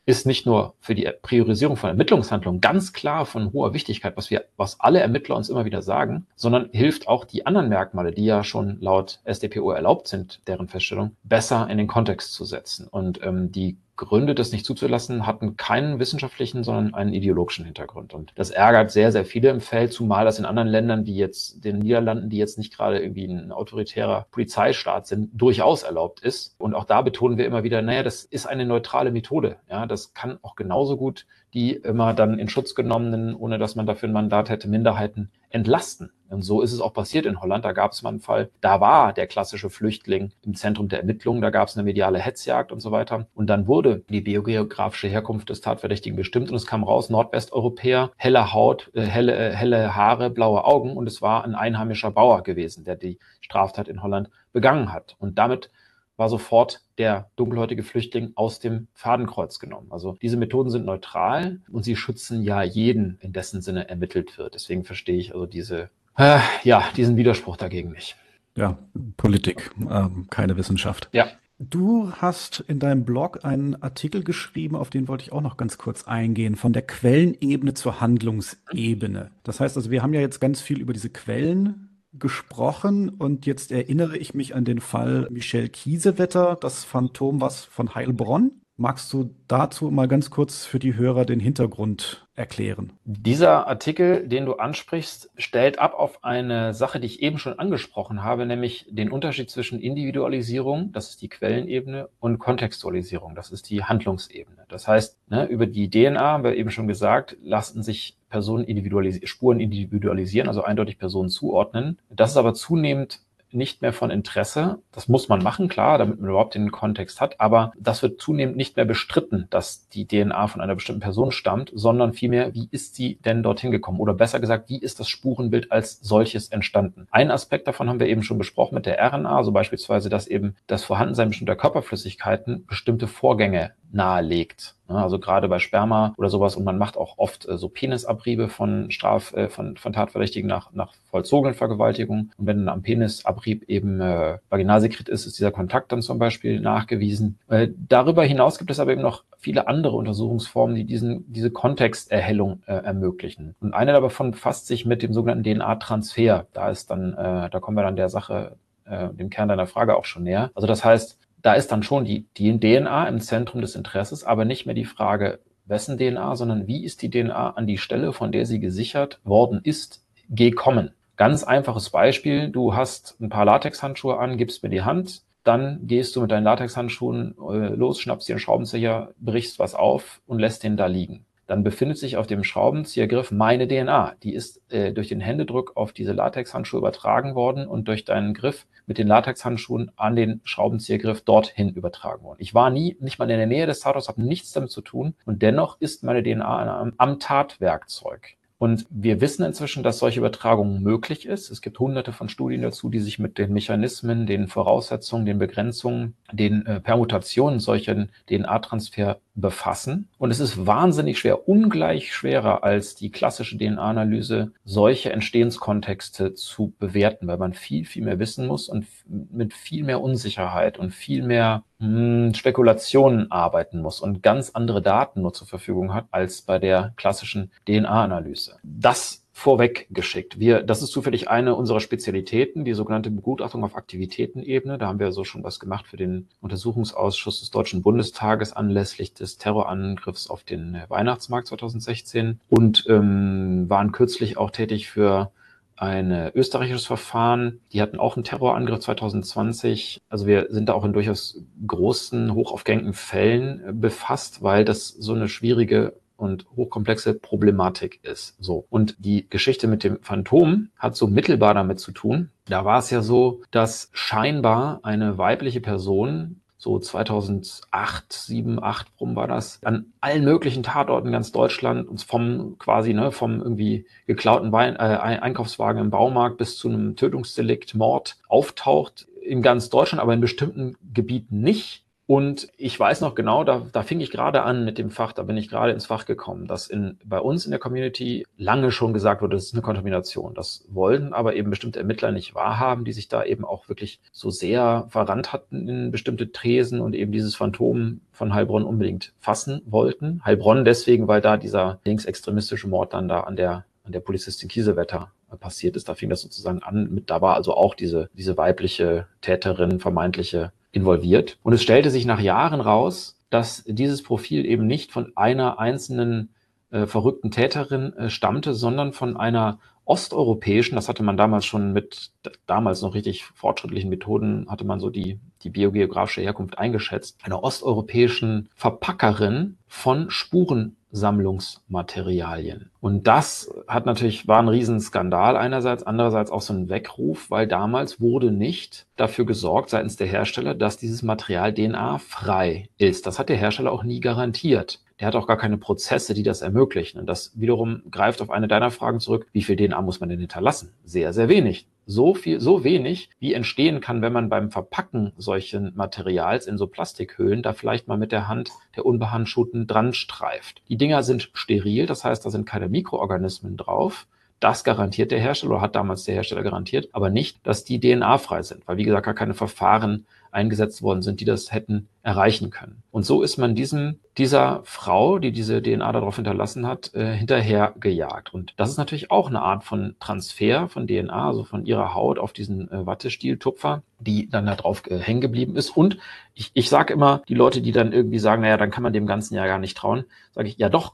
ist nicht nur für die Priorisierung von Ermittlungshandlungen ganz klar von hoher Wichtigkeit, was wir, was alle Ermittler uns immer wieder sagen, sondern hilft auch die anderen Merkmale, die ja schon laut SDPO erlaubt sind, deren Feststellung, besser in den Kontext zu setzen. Und ähm, die Gründe, das nicht zuzulassen, hatten keinen wissenschaftlichen, sondern einen ideologischen Hintergrund. Und das ärgert sehr, sehr viele im Feld, zumal das in anderen Ländern wie jetzt den Niederlanden, die jetzt nicht gerade irgendwie ein autoritärer Polizeistaat sind, durchaus erlaubt ist. Und auch da betonen wir immer wieder, naja, das ist eine neutrale Methode. Ja, das kann auch genauso gut die immer dann in Schutz genommenen, ohne dass man dafür ein Mandat hätte, Minderheiten entlasten. Und so ist es auch passiert in Holland. Da gab es mal einen Fall, da war der klassische Flüchtling im Zentrum der Ermittlungen, da gab es eine mediale Hetzjagd und so weiter. Und dann wurde die biogeografische Herkunft des Tatverdächtigen bestimmt und es kam raus, Nordwesteuropäer, helle Haut, äh, helle, äh, helle Haare, blaue Augen und es war ein einheimischer Bauer gewesen, der die Straftat in Holland begangen hat. Und damit war sofort der dunkelhäutige Flüchtling aus dem Fadenkreuz genommen. Also diese Methoden sind neutral und sie schützen ja jeden, in dessen Sinne ermittelt wird. Deswegen verstehe ich also diese, äh, ja, diesen Widerspruch dagegen nicht. Ja, Politik, ähm, keine Wissenschaft. Ja. Du hast in deinem Blog einen Artikel geschrieben, auf den wollte ich auch noch ganz kurz eingehen, von der Quellenebene zur Handlungsebene. Das heißt also, wir haben ja jetzt ganz viel über diese Quellen gesprochen und jetzt erinnere ich mich an den Fall Michel Kiesewetter, das Phantom was von Heilbronn. Magst du dazu mal ganz kurz für die Hörer den Hintergrund erklären? Dieser Artikel, den du ansprichst, stellt ab auf eine Sache, die ich eben schon angesprochen habe, nämlich den Unterschied zwischen Individualisierung, das ist die Quellenebene, und Kontextualisierung, das ist die Handlungsebene. Das heißt, ne, über die DNA haben wir eben schon gesagt, lassen sich Personen individualisieren, Spuren individualisieren, also eindeutig Personen zuordnen. Das ist aber zunehmend nicht mehr von Interesse. Das muss man machen, klar, damit man überhaupt den Kontext hat. Aber das wird zunehmend nicht mehr bestritten, dass die DNA von einer bestimmten Person stammt, sondern vielmehr, wie ist sie denn dorthin gekommen? Oder besser gesagt, wie ist das Spurenbild als solches entstanden? Ein Aspekt davon haben wir eben schon besprochen mit der RNA, so also beispielsweise, dass eben das Vorhandensein bestimmter Körperflüssigkeiten bestimmte Vorgänge nahelegt. Also gerade bei Sperma oder sowas und man macht auch oft äh, so Penisabriebe von Straf, äh, von, von Tatverdächtigen nach, nach vollzogenen Vergewaltigungen. Und wenn am Penisabrieb eben äh, Vaginalsekret ist, ist dieser Kontakt dann zum Beispiel nachgewiesen. Äh, darüber hinaus gibt es aber eben noch viele andere Untersuchungsformen, die diesen, diese Kontexterhellung äh, ermöglichen. Und eine davon befasst sich mit dem sogenannten DNA-Transfer. Da ist dann, äh, da kommen wir dann der Sache, äh, dem Kern deiner Frage auch schon näher. Also das heißt, da ist dann schon die, die DNA im Zentrum des Interesses, aber nicht mehr die Frage, wessen DNA, sondern wie ist die DNA an die Stelle, von der sie gesichert worden ist, gekommen. Ganz einfaches Beispiel, du hast ein paar Latexhandschuhe an, gibst mir die Hand, dann gehst du mit deinen Latexhandschuhen äh, los, schnappst dir einen Schraubenzieher, brichst was auf und lässt den da liegen dann befindet sich auf dem Schraubenziehergriff meine DNA. Die ist äh, durch den Händedruck auf diese Latexhandschuhe übertragen worden und durch deinen Griff mit den Latexhandschuhen an den Schraubenziehergriff dorthin übertragen worden. Ich war nie, nicht mal in der Nähe des Tatorts, habe nichts damit zu tun und dennoch ist meine DNA am, am Tatwerkzeug. Und wir wissen inzwischen, dass solche Übertragungen möglich ist. Es gibt hunderte von Studien dazu, die sich mit den Mechanismen, den Voraussetzungen, den Begrenzungen, den äh, Permutationen solchen DNA-Transfer befassen. Und es ist wahnsinnig schwer, ungleich schwerer als die klassische DNA-Analyse, solche Entstehenskontexte zu bewerten, weil man viel, viel mehr wissen muss und mit viel mehr Unsicherheit und viel mehr hm, Spekulationen arbeiten muss und ganz andere Daten nur zur Verfügung hat als bei der klassischen DNA-Analyse. Das vorweg geschickt. Wir, das ist zufällig eine unserer Spezialitäten, die sogenannte Begutachtung auf Aktivitätenebene. Da haben wir so schon was gemacht für den Untersuchungsausschuss des Deutschen Bundestages anlässlich des Terrorangriffs auf den Weihnachtsmarkt 2016 und ähm, waren kürzlich auch tätig für ein österreichisches Verfahren. Die hatten auch einen Terrorangriff 2020. Also wir sind da auch in durchaus großen, hochaufgehängten Fällen befasst, weil das so eine schwierige und hochkomplexe Problematik ist. So. Und die Geschichte mit dem Phantom hat so mittelbar damit zu tun. Da war es ja so, dass scheinbar eine weibliche Person so 2008, 7, 8 rum war das, an allen möglichen Tatorten ganz Deutschland, uns vom quasi, ne, vom irgendwie geklauten Wein, äh, Einkaufswagen im Baumarkt bis zu einem Tötungsdelikt, Mord auftaucht in ganz Deutschland, aber in bestimmten Gebieten nicht. Und ich weiß noch genau, da, da fing ich gerade an mit dem Fach, da bin ich gerade ins Fach gekommen, dass in, bei uns in der Community lange schon gesagt wurde, das ist eine Kontamination. Das wollten aber eben bestimmte Ermittler nicht wahrhaben, die sich da eben auch wirklich so sehr verrannt hatten in bestimmte Thesen und eben dieses Phantom von Heilbronn unbedingt fassen wollten. Heilbronn deswegen, weil da dieser linksextremistische Mord dann da an der, an der Polizistin Kiesewetter passiert ist. Da fing das sozusagen an. Mit, da war also auch diese, diese weibliche Täterin, vermeintliche involviert. Und es stellte sich nach Jahren raus, dass dieses Profil eben nicht von einer einzelnen äh, verrückten Täterin äh, stammte, sondern von einer osteuropäischen, das hatte man damals schon mit damals noch richtig fortschrittlichen Methoden, hatte man so die, die biogeografische Herkunft eingeschätzt, einer osteuropäischen Verpackerin von Spuren Sammlungsmaterialien. Und das hat natürlich, war ein Riesenskandal einerseits, andererseits auch so ein Weckruf, weil damals wurde nicht dafür gesorgt seitens der Hersteller, dass dieses Material DNA-frei ist. Das hat der Hersteller auch nie garantiert. Der hat auch gar keine Prozesse, die das ermöglichen. Und das wiederum greift auf eine deiner Fragen zurück. Wie viel DNA muss man denn hinterlassen? Sehr, sehr wenig so viel, so wenig, wie entstehen kann, wenn man beim Verpacken solchen Materials in so Plastikhöhlen da vielleicht mal mit der Hand der Unbehandschuhten dran streift. Die Dinger sind steril, das heißt, da sind keine Mikroorganismen drauf. Das garantiert der Hersteller oder hat damals der Hersteller garantiert, aber nicht, dass die DNA-frei sind, weil wie gesagt gar keine Verfahren eingesetzt worden sind, die das hätten erreichen können. Und so ist man diesem, dieser Frau, die diese DNA darauf hinterlassen hat, äh, hinterher gejagt. Und das ist natürlich auch eine Art von Transfer von DNA, also von ihrer Haut auf diesen äh, Wattestieltupfer, die dann da drauf äh, hängen geblieben ist. Und ich, ich sage immer, die Leute, die dann irgendwie sagen, naja, dann kann man dem Ganzen ja gar nicht trauen, sage ich, ja doch,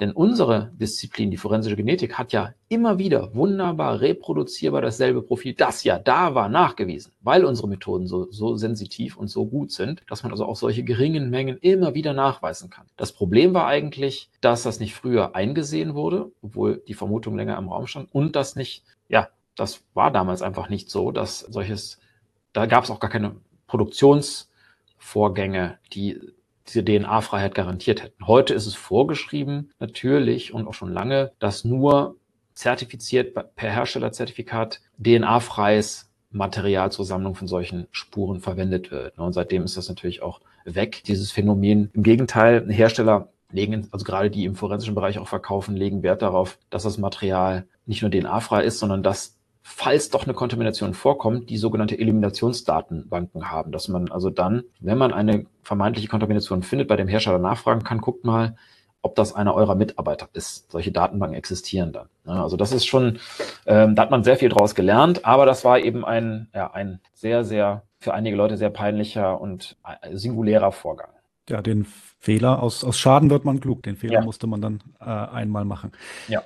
denn unsere Disziplin, die forensische Genetik, hat ja immer wieder wunderbar reproduzierbar dasselbe Profil, das ja da war, nachgewiesen, weil unsere Methoden so, so sensitiv und so gut sind, dass man also auch solche geringen Mengen immer wieder nachweisen kann. Das Problem war eigentlich, dass das nicht früher eingesehen wurde, obwohl die Vermutung länger im Raum stand, und das nicht, ja, das war damals einfach nicht so, dass solches, da gab es auch gar keine Produktionsvorgänge, die diese DNA-Freiheit garantiert hätten. Heute ist es vorgeschrieben, natürlich und auch schon lange, dass nur zertifiziert per Herstellerzertifikat DNA-freies Material zur Sammlung von solchen Spuren verwendet wird. Und seitdem ist das natürlich auch weg, dieses Phänomen. Im Gegenteil, Hersteller legen, also gerade die im forensischen Bereich auch verkaufen, legen Wert darauf, dass das Material nicht nur DNA-frei ist, sondern dass falls doch eine Kontamination vorkommt, die sogenannte Eliminationsdatenbanken haben, dass man also dann, wenn man eine vermeintliche Kontamination findet, bei dem Hersteller nachfragen kann, guckt mal, ob das einer eurer Mitarbeiter ist. Solche Datenbanken existieren dann. Also das ist schon, ähm, da hat man sehr viel draus gelernt, aber das war eben ein, ja, ein sehr, sehr, für einige Leute sehr peinlicher und äh, singulärer Vorgang. Ja, den Fehler, aus, aus Schaden wird man klug, den Fehler ja. musste man dann äh, einmal machen. Ja.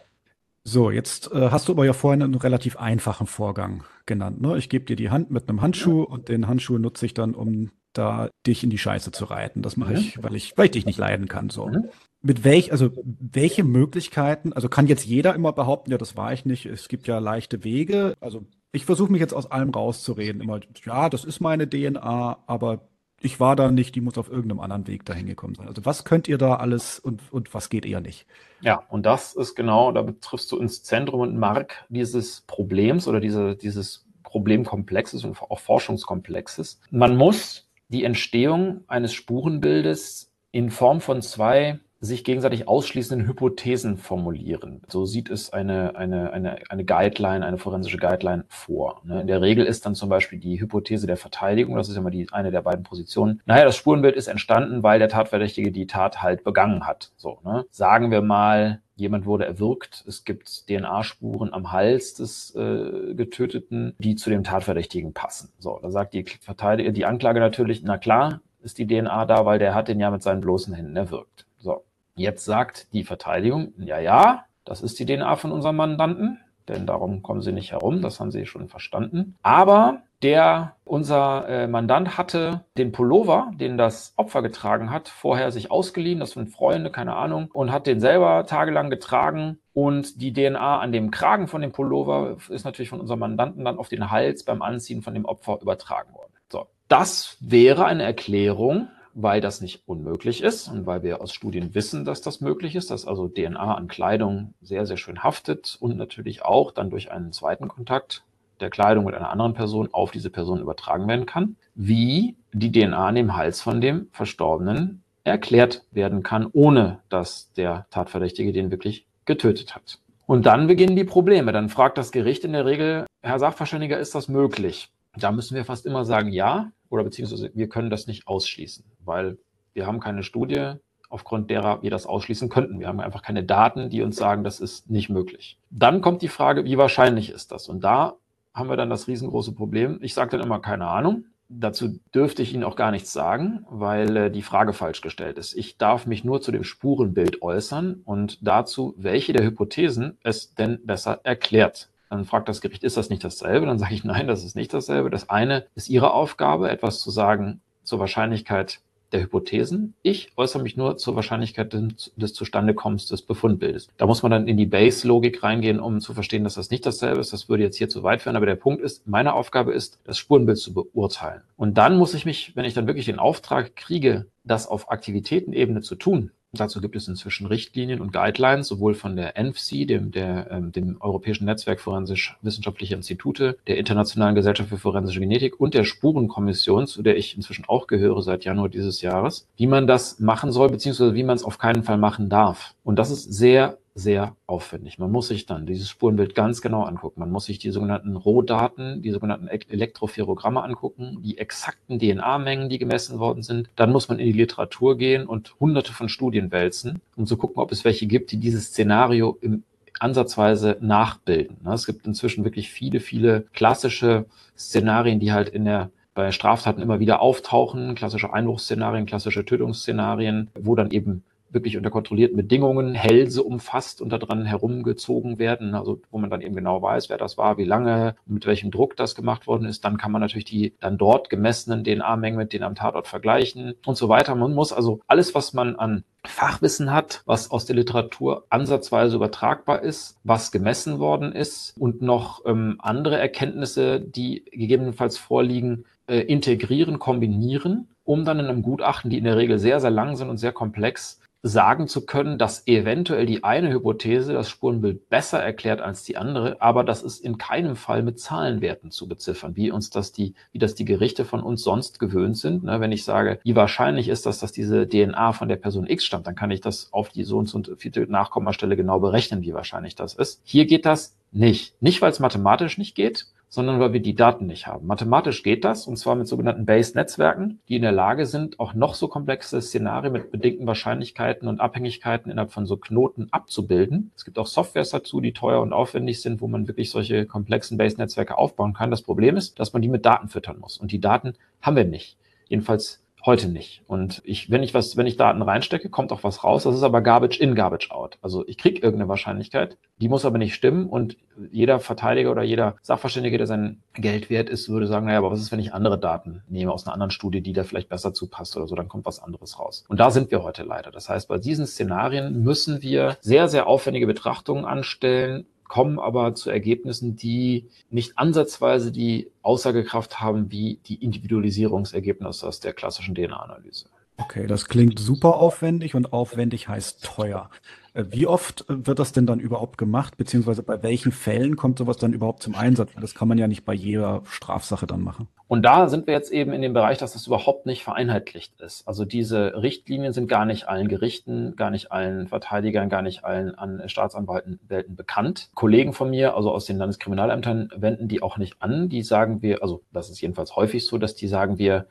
So, jetzt äh, hast du aber ja vorhin einen relativ einfachen Vorgang genannt. Ne? Ich gebe dir die Hand mit einem Handschuh und den Handschuh nutze ich dann, um da dich in die Scheiße zu reiten. Das mache ich, weil ich, weil ich dich nicht leiden kann. So. Mhm. Mit welch, also welche Möglichkeiten, also kann jetzt jeder immer behaupten, ja, das war ich nicht, es gibt ja leichte Wege. Also ich versuche mich jetzt aus allem rauszureden. Immer, ja, das ist meine DNA, aber ich war da nicht, die muss auf irgendeinem anderen Weg dahin gekommen sein. Also was könnt ihr da alles und, und was geht eher nicht? Ja, und das ist genau, da betriffst du ins Zentrum und Mark dieses Problems oder diese, dieses Problemkomplexes und auch Forschungskomplexes. Man muss die Entstehung eines Spurenbildes in Form von zwei sich gegenseitig ausschließenden Hypothesen formulieren. So sieht es eine, eine, eine, eine Guideline, eine forensische Guideline vor. Ne? In der Regel ist dann zum Beispiel die Hypothese der Verteidigung, das ist immer die, eine der beiden Positionen. Naja, das Spurenbild ist entstanden, weil der Tatverdächtige die Tat halt begangen hat. So, ne? Sagen wir mal, jemand wurde erwürgt, es gibt DNA-Spuren am Hals des äh, Getöteten, die zu dem Tatverdächtigen passen. So, da sagt die Verteidiger, die Anklage natürlich, na klar, ist die DNA da, weil der hat den ja mit seinen bloßen Händen erwürgt. So, Jetzt sagt die Verteidigung, ja, ja, das ist die DNA von unserem Mandanten, denn darum kommen sie nicht herum, das haben sie schon verstanden. Aber der, unser äh, Mandant hatte den Pullover, den das Opfer getragen hat, vorher sich ausgeliehen, das sind Freunde, keine Ahnung, und hat den selber tagelang getragen. Und die DNA an dem Kragen von dem Pullover ist natürlich von unserem Mandanten dann auf den Hals beim Anziehen von dem Opfer übertragen worden. So. Das wäre eine Erklärung, weil das nicht unmöglich ist und weil wir aus Studien wissen, dass das möglich ist, dass also DNA an Kleidung sehr, sehr schön haftet und natürlich auch dann durch einen zweiten Kontakt der Kleidung mit einer anderen Person auf diese Person übertragen werden kann, wie die DNA an dem Hals von dem Verstorbenen erklärt werden kann, ohne dass der Tatverdächtige den wirklich getötet hat. Und dann beginnen die Probleme. Dann fragt das Gericht in der Regel, Herr Sachverständiger, ist das möglich? Da müssen wir fast immer sagen, ja, oder beziehungsweise wir können das nicht ausschließen, weil wir haben keine Studie, aufgrund derer wir das ausschließen könnten. Wir haben einfach keine Daten, die uns sagen, das ist nicht möglich. Dann kommt die Frage, wie wahrscheinlich ist das? Und da haben wir dann das riesengroße Problem. Ich sage dann immer keine Ahnung. Dazu dürfte ich Ihnen auch gar nichts sagen, weil äh, die Frage falsch gestellt ist. Ich darf mich nur zu dem Spurenbild äußern und dazu, welche der Hypothesen es denn besser erklärt. Dann fragt das Gericht, ist das nicht dasselbe? Dann sage ich, nein, das ist nicht dasselbe. Das eine ist Ihre Aufgabe, etwas zu sagen zur Wahrscheinlichkeit der Hypothesen. Ich äußere mich nur zur Wahrscheinlichkeit des, des Zustandekommens des Befundbildes. Da muss man dann in die Base-Logik reingehen, um zu verstehen, dass das nicht dasselbe ist. Das würde jetzt hier zu weit führen. Aber der Punkt ist, meine Aufgabe ist, das Spurenbild zu beurteilen. Und dann muss ich mich, wenn ich dann wirklich den Auftrag kriege, das auf Aktivitätenebene zu tun, Dazu gibt es inzwischen Richtlinien und Guidelines, sowohl von der ENFSI, dem, der, ähm, dem Europäischen Netzwerk Forensisch-Wissenschaftlicher Institute, der Internationalen Gesellschaft für forensische Genetik und der Spurenkommission, zu der ich inzwischen auch gehöre seit Januar dieses Jahres, wie man das machen soll, beziehungsweise wie man es auf keinen Fall machen darf. Und das ist sehr sehr aufwendig. Man muss sich dann dieses Spurenbild ganz genau angucken. Man muss sich die sogenannten Rohdaten, die sogenannten Elektropherogramme angucken, die exakten DNA-Mengen, die gemessen worden sind. Dann muss man in die Literatur gehen und hunderte von Studien wälzen, um zu gucken, ob es welche gibt, die dieses Szenario im ansatzweise nachbilden. Es gibt inzwischen wirklich viele, viele klassische Szenarien, die halt in der bei Straftaten immer wieder auftauchen, klassische Einbruchsszenarien, klassische Tötungsszenarien, wo dann eben wirklich unter kontrollierten Bedingungen Hälse umfasst und daran herumgezogen werden, also wo man dann eben genau weiß, wer das war, wie lange, mit welchem Druck das gemacht worden ist. Dann kann man natürlich die dann dort gemessenen DNA-Mengen mit denen am Tatort vergleichen und so weiter. Man muss also alles, was man an Fachwissen hat, was aus der Literatur ansatzweise übertragbar ist, was gemessen worden ist und noch ähm, andere Erkenntnisse, die gegebenenfalls vorliegen, äh, integrieren, kombinieren, um dann in einem Gutachten, die in der Regel sehr, sehr lang sind und sehr komplex, sagen zu können, dass eventuell die eine Hypothese das Spurenbild besser erklärt als die andere, aber das ist in keinem Fall mit Zahlenwerten zu beziffern, wie uns das die, wie das die Gerichte von uns sonst gewöhnt sind. Ne, wenn ich sage, wie wahrscheinlich ist das, dass diese DNA von der Person X stammt, dann kann ich das auf die so und so viele Nachkommastelle genau berechnen, wie wahrscheinlich das ist. Hier geht das nicht. Nicht, weil es mathematisch nicht geht, sondern weil wir die Daten nicht haben. Mathematisch geht das, und zwar mit sogenannten Base-Netzwerken, die in der Lage sind, auch noch so komplexe Szenarien mit bedingten Wahrscheinlichkeiten und Abhängigkeiten innerhalb von so Knoten abzubilden. Es gibt auch Softwares dazu, die teuer und aufwendig sind, wo man wirklich solche komplexen Base-Netzwerke aufbauen kann. Das Problem ist, dass man die mit Daten füttern muss. Und die Daten haben wir nicht. Jedenfalls Heute nicht. Und ich, wenn ich was, wenn ich Daten reinstecke, kommt auch was raus. Das ist aber Garbage in, Garbage out. Also ich kriege irgendeine Wahrscheinlichkeit, die muss aber nicht stimmen. Und jeder Verteidiger oder jeder Sachverständige, der sein Geld wert ist, würde sagen, naja, aber was ist, wenn ich andere Daten nehme aus einer anderen Studie, die da vielleicht besser zupasst oder so, dann kommt was anderes raus. Und da sind wir heute leider. Das heißt, bei diesen Szenarien müssen wir sehr, sehr aufwendige Betrachtungen anstellen, kommen aber zu Ergebnissen, die nicht ansatzweise die Aussagekraft haben wie die Individualisierungsergebnisse aus der klassischen DNA-Analyse. Okay, das klingt super aufwendig und aufwendig heißt teuer. Äh, wie oft wird das denn dann überhaupt gemacht, beziehungsweise bei welchen Fällen kommt sowas dann überhaupt zum Einsatz? Das kann man ja nicht bei jeder Strafsache dann machen. Und da sind wir jetzt eben in dem Bereich, dass das überhaupt nicht vereinheitlicht ist. Also diese Richtlinien sind gar nicht allen Gerichten, gar nicht allen Verteidigern, gar nicht allen an Staatsanwalten bekannt. Kollegen von mir, also aus den Landeskriminalämtern, wenden die auch nicht an. Die sagen wir, also das ist jedenfalls häufig so, dass die sagen, wir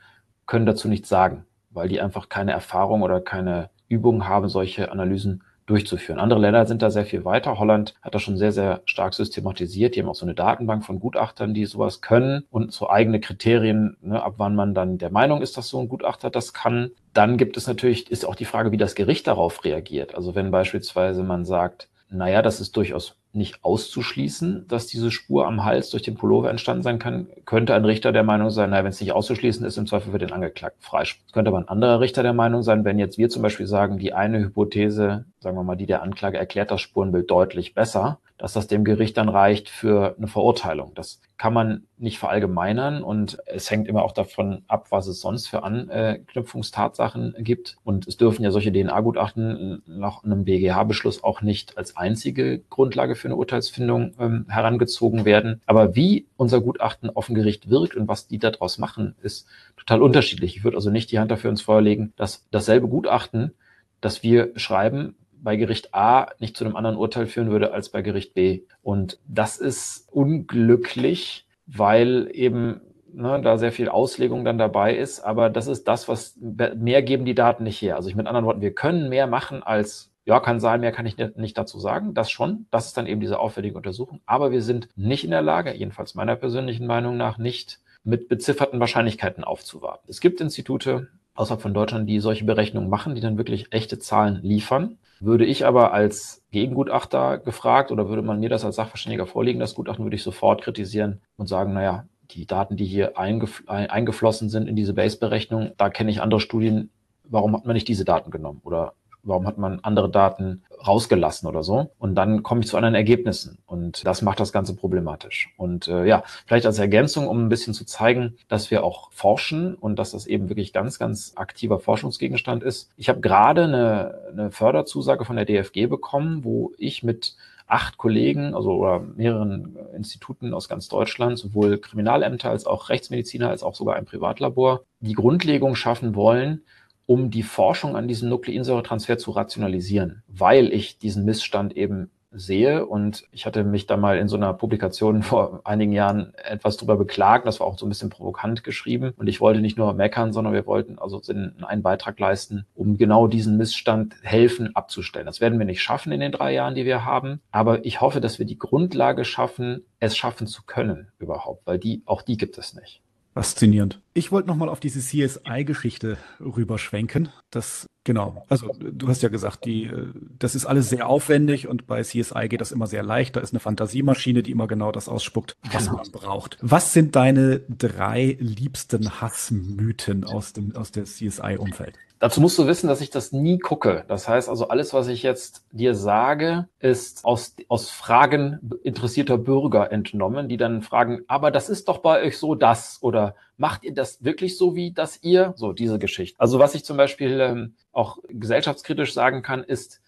können dazu nichts sagen weil die einfach keine Erfahrung oder keine Übung haben, solche Analysen durchzuführen. Andere Länder sind da sehr viel weiter. Holland hat das schon sehr, sehr stark systematisiert. Die haben auch so eine Datenbank von Gutachtern, die sowas können und so eigene Kriterien, ne, ab wann man dann der Meinung ist, dass so ein Gutachter das kann. Dann gibt es natürlich, ist auch die Frage, wie das Gericht darauf reagiert. Also wenn beispielsweise man sagt, naja, das ist durchaus nicht auszuschließen, dass diese Spur am Hals durch den Pullover entstanden sein kann, könnte ein Richter der Meinung sein, naja, wenn es nicht auszuschließen ist, im Zweifel für den Angeklagten freispruch. Könnte aber ein anderer Richter der Meinung sein, wenn jetzt wir zum Beispiel sagen, die eine Hypothese, sagen wir mal, die der Anklage erklärt das Spurenbild deutlich besser, dass das dem Gericht dann reicht für eine Verurteilung. Das kann man nicht verallgemeinern und es hängt immer auch davon ab, was es sonst für Anknüpfungstatsachen gibt. Und es dürfen ja solche DNA-Gutachten nach einem BGH-Beschluss auch nicht als einzige Grundlage für eine Urteilsfindung ähm, herangezogen werden. Aber wie unser Gutachten auf dem Gericht wirkt und was die daraus machen, ist total unterschiedlich. Ich würde also nicht die Hand dafür ins Feuer legen, dass dasselbe Gutachten, das wir schreiben, bei Gericht A nicht zu einem anderen Urteil führen würde als bei Gericht B. Und das ist unglücklich, weil eben ne, da sehr viel Auslegung dann dabei ist. Aber das ist das, was mehr geben die Daten nicht her. Also ich mit anderen Worten, wir können mehr machen als ja, kann sein, mehr kann ich nicht dazu sagen. Das schon. Das ist dann eben diese aufwendige Untersuchung. Aber wir sind nicht in der Lage, jedenfalls meiner persönlichen Meinung nach, nicht mit bezifferten Wahrscheinlichkeiten aufzuwarten. Es gibt Institute außerhalb von Deutschland, die solche Berechnungen machen, die dann wirklich echte Zahlen liefern. Würde ich aber als Gegengutachter gefragt oder würde man mir das als Sachverständiger vorlegen, das Gutachten, würde ich sofort kritisieren und sagen, naja, die Daten, die hier eingef eingeflossen sind in diese Base-Berechnung, da kenne ich andere Studien, warum hat man nicht diese Daten genommen? Oder warum hat man andere Daten rausgelassen oder so? Und dann komme ich zu anderen Ergebnissen. Und das macht das Ganze problematisch. Und äh, ja, vielleicht als Ergänzung, um ein bisschen zu zeigen, dass wir auch forschen und dass das eben wirklich ganz, ganz aktiver Forschungsgegenstand ist. Ich habe gerade eine, eine Förderzusage von der DFG bekommen, wo ich mit acht Kollegen, also oder mehreren Instituten aus ganz Deutschland, sowohl Kriminalämter als auch Rechtsmediziner als auch sogar ein Privatlabor, die Grundlegung schaffen wollen, um die Forschung an diesem Nukleinsäuretransfer zu rationalisieren, weil ich diesen Missstand eben sehe. Und ich hatte mich da mal in so einer Publikation (laughs) vor einigen Jahren etwas drüber beklagt. Das war auch so ein bisschen provokant geschrieben. Und ich wollte nicht nur meckern, sondern wir wollten also einen Beitrag leisten, um genau diesen Missstand helfen abzustellen. Das werden wir nicht schaffen in den drei Jahren, die wir haben. Aber ich hoffe, dass wir die Grundlage schaffen, es schaffen zu können überhaupt, weil die, auch die gibt es nicht. Faszinierend. Ich wollte nochmal auf diese CSI-Geschichte rüberschwenken. Das, genau. Also, du hast ja gesagt, die, äh, das ist alles sehr aufwendig und bei CSI geht das immer sehr leicht. Da ist eine Fantasiemaschine, die immer genau das ausspuckt, was genau. man braucht. Was sind deine drei liebsten Hassmythen aus dem, aus der CSI-Umfeld? Dazu musst du wissen, dass ich das nie gucke. Das heißt also, alles, was ich jetzt dir sage, ist aus, aus Fragen interessierter Bürger entnommen, die dann fragen, aber das ist doch bei euch so das oder macht ihr das wirklich so wie das ihr? So diese Geschichte. Also was ich zum Beispiel ähm, auch gesellschaftskritisch sagen kann, ist,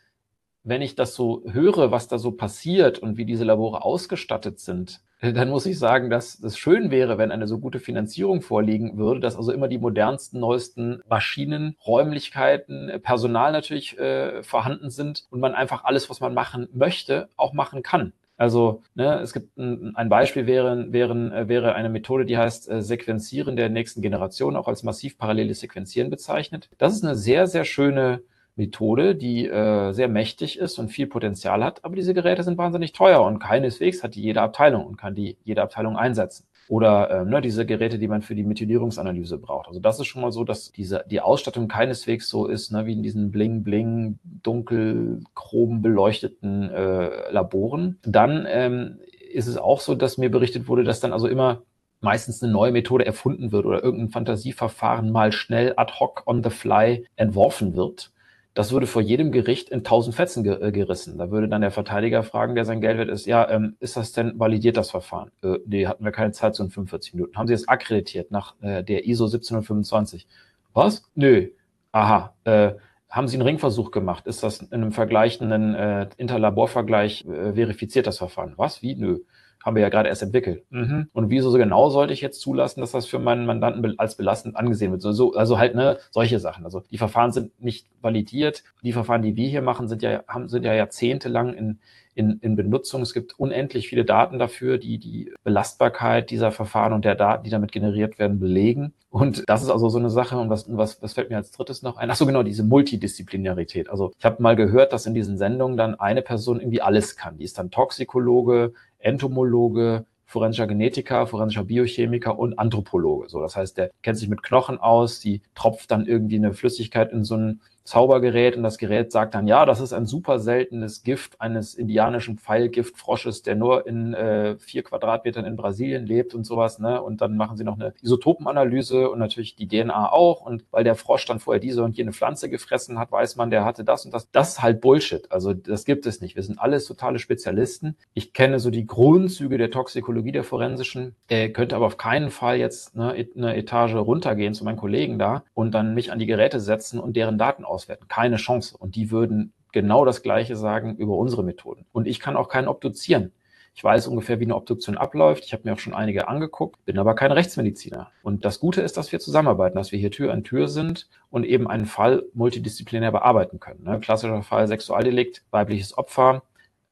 wenn ich das so höre, was da so passiert und wie diese Labore ausgestattet sind, (laughs) dann muss ich sagen, dass es schön wäre, wenn eine so gute Finanzierung vorliegen würde, dass also immer die modernsten, neuesten Maschinen, Räumlichkeiten, Personal natürlich äh, vorhanden sind und man einfach alles, was man machen möchte, auch machen kann. Also ne, es gibt ein, ein Beispiel wäre, wäre, äh, wäre eine Methode, die heißt äh, Sequenzieren der nächsten Generation, auch als massiv paralleles Sequenzieren bezeichnet. Das ist eine sehr, sehr schöne Methode, die äh, sehr mächtig ist und viel Potenzial hat, aber diese Geräte sind wahnsinnig teuer und keineswegs hat die jede Abteilung und kann die jede Abteilung einsetzen. Oder äh, ne, diese Geräte, die man für die Methylierungsanalyse braucht. Also das ist schon mal so, dass diese, die Ausstattung keineswegs so ist, ne, wie in diesen bling-bling, dunkel, chrom beleuchteten äh, Laboren. Dann ähm, ist es auch so, dass mir berichtet wurde, dass dann also immer meistens eine neue Methode erfunden wird oder irgendein Fantasieverfahren mal schnell ad hoc on the fly entworfen wird das würde vor jedem Gericht in tausend Fetzen ge äh, gerissen. Da würde dann der Verteidiger fragen, der sein Geld wert ist, ja, ähm, ist das denn validiert, das Verfahren? Äh, nee, hatten wir keine Zeit, so in 45 Minuten. Haben Sie es akkreditiert nach äh, der ISO 1725? Was? Nö. Aha. Äh, haben Sie einen Ringversuch gemacht? Ist das in einem vergleichenden äh, Interlaborvergleich äh, verifiziert, das Verfahren? Was? Wie? Nö haben wir ja gerade erst entwickelt. Mhm. Und wieso so genau sollte ich jetzt zulassen, dass das für meinen Mandanten als belastend angesehen wird? So, also halt ne solche Sachen. Also die Verfahren sind nicht validiert. Die Verfahren, die wir hier machen, sind ja haben sind ja jahrzehntelang in in, in Benutzung. Es gibt unendlich viele Daten dafür, die die Belastbarkeit dieser Verfahren und der Daten, die damit generiert werden, belegen. Und das ist also so eine Sache. Und was, was, was fällt mir als drittes noch ein? Ach so, genau, diese Multidisziplinarität. Also ich habe mal gehört, dass in diesen Sendungen dann eine Person irgendwie alles kann. Die ist dann Toxikologe, Entomologe, forensischer Genetiker, forensischer Biochemiker und Anthropologe. So, das heißt, der kennt sich mit Knochen aus, die tropft dann irgendwie eine Flüssigkeit in so ein Zaubergerät und das Gerät sagt dann, ja, das ist ein super seltenes Gift eines indianischen Pfeilgiftfrosches, der nur in äh, vier Quadratmetern in Brasilien lebt und sowas. Ne? Und dann machen sie noch eine Isotopenanalyse und natürlich die DNA auch. Und weil der Frosch dann vorher diese und jene Pflanze gefressen hat, weiß man, der hatte das und das. Das ist halt Bullshit. Also das gibt es nicht. Wir sind alles totale Spezialisten. Ich kenne so die Grundzüge der Toxikologie der forensischen, äh, könnte aber auf keinen Fall jetzt ne, eine Etage runtergehen zu meinen Kollegen da und dann mich an die Geräte setzen und deren Daten auswerten. Keine Chance. Und die würden genau das Gleiche sagen über unsere Methoden. Und ich kann auch keinen obduzieren. Ich weiß ungefähr, wie eine Obduktion abläuft. Ich habe mir auch schon einige angeguckt, bin aber kein Rechtsmediziner. Und das Gute ist, dass wir zusammenarbeiten, dass wir hier Tür an Tür sind und eben einen Fall multidisziplinär bearbeiten können. Ne? Klassischer Fall Sexualdelikt, weibliches Opfer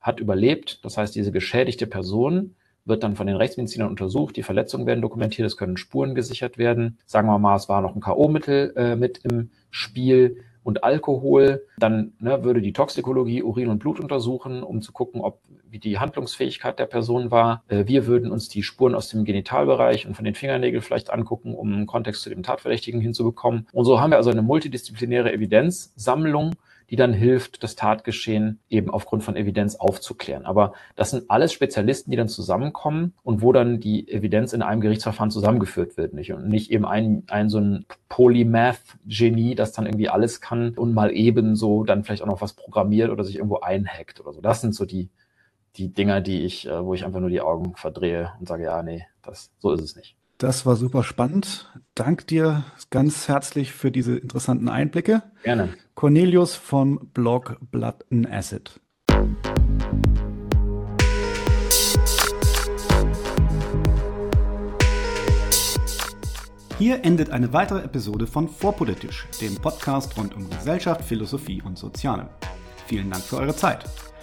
hat überlebt. Das heißt, diese geschädigte Person wird dann von den Rechtsmedizinern untersucht, die Verletzungen werden dokumentiert, es können Spuren gesichert werden. Sagen wir mal, es war noch ein K.O.-Mittel äh, mit im Spiel und Alkohol. Dann ne, würde die Toxikologie Urin und Blut untersuchen, um zu gucken, ob wie die Handlungsfähigkeit der Person war. Äh, wir würden uns die Spuren aus dem Genitalbereich und von den Fingernägeln vielleicht angucken, um einen Kontext zu dem Tatverdächtigen hinzubekommen. Und so haben wir also eine multidisziplinäre Evidenzsammlung, die dann hilft, das Tatgeschehen eben aufgrund von Evidenz aufzuklären. Aber das sind alles Spezialisten, die dann zusammenkommen und wo dann die Evidenz in einem Gerichtsverfahren zusammengeführt wird, nicht? Und nicht eben ein, ein so ein Polymath-Genie, das dann irgendwie alles kann und mal eben so dann vielleicht auch noch was programmiert oder sich irgendwo einhackt oder so. Das sind so die, die Dinger, die ich, äh, wo ich einfach nur die Augen verdrehe und sage, ja, nee, das, so ist es nicht. Das war super spannend. Dank dir ganz herzlich für diese interessanten Einblicke. Gerne. Cornelius vom Blog Blood and Acid. Hier endet eine weitere Episode von Vorpolitisch, dem Podcast rund um Gesellschaft, Philosophie und Soziale. Vielen Dank für eure Zeit.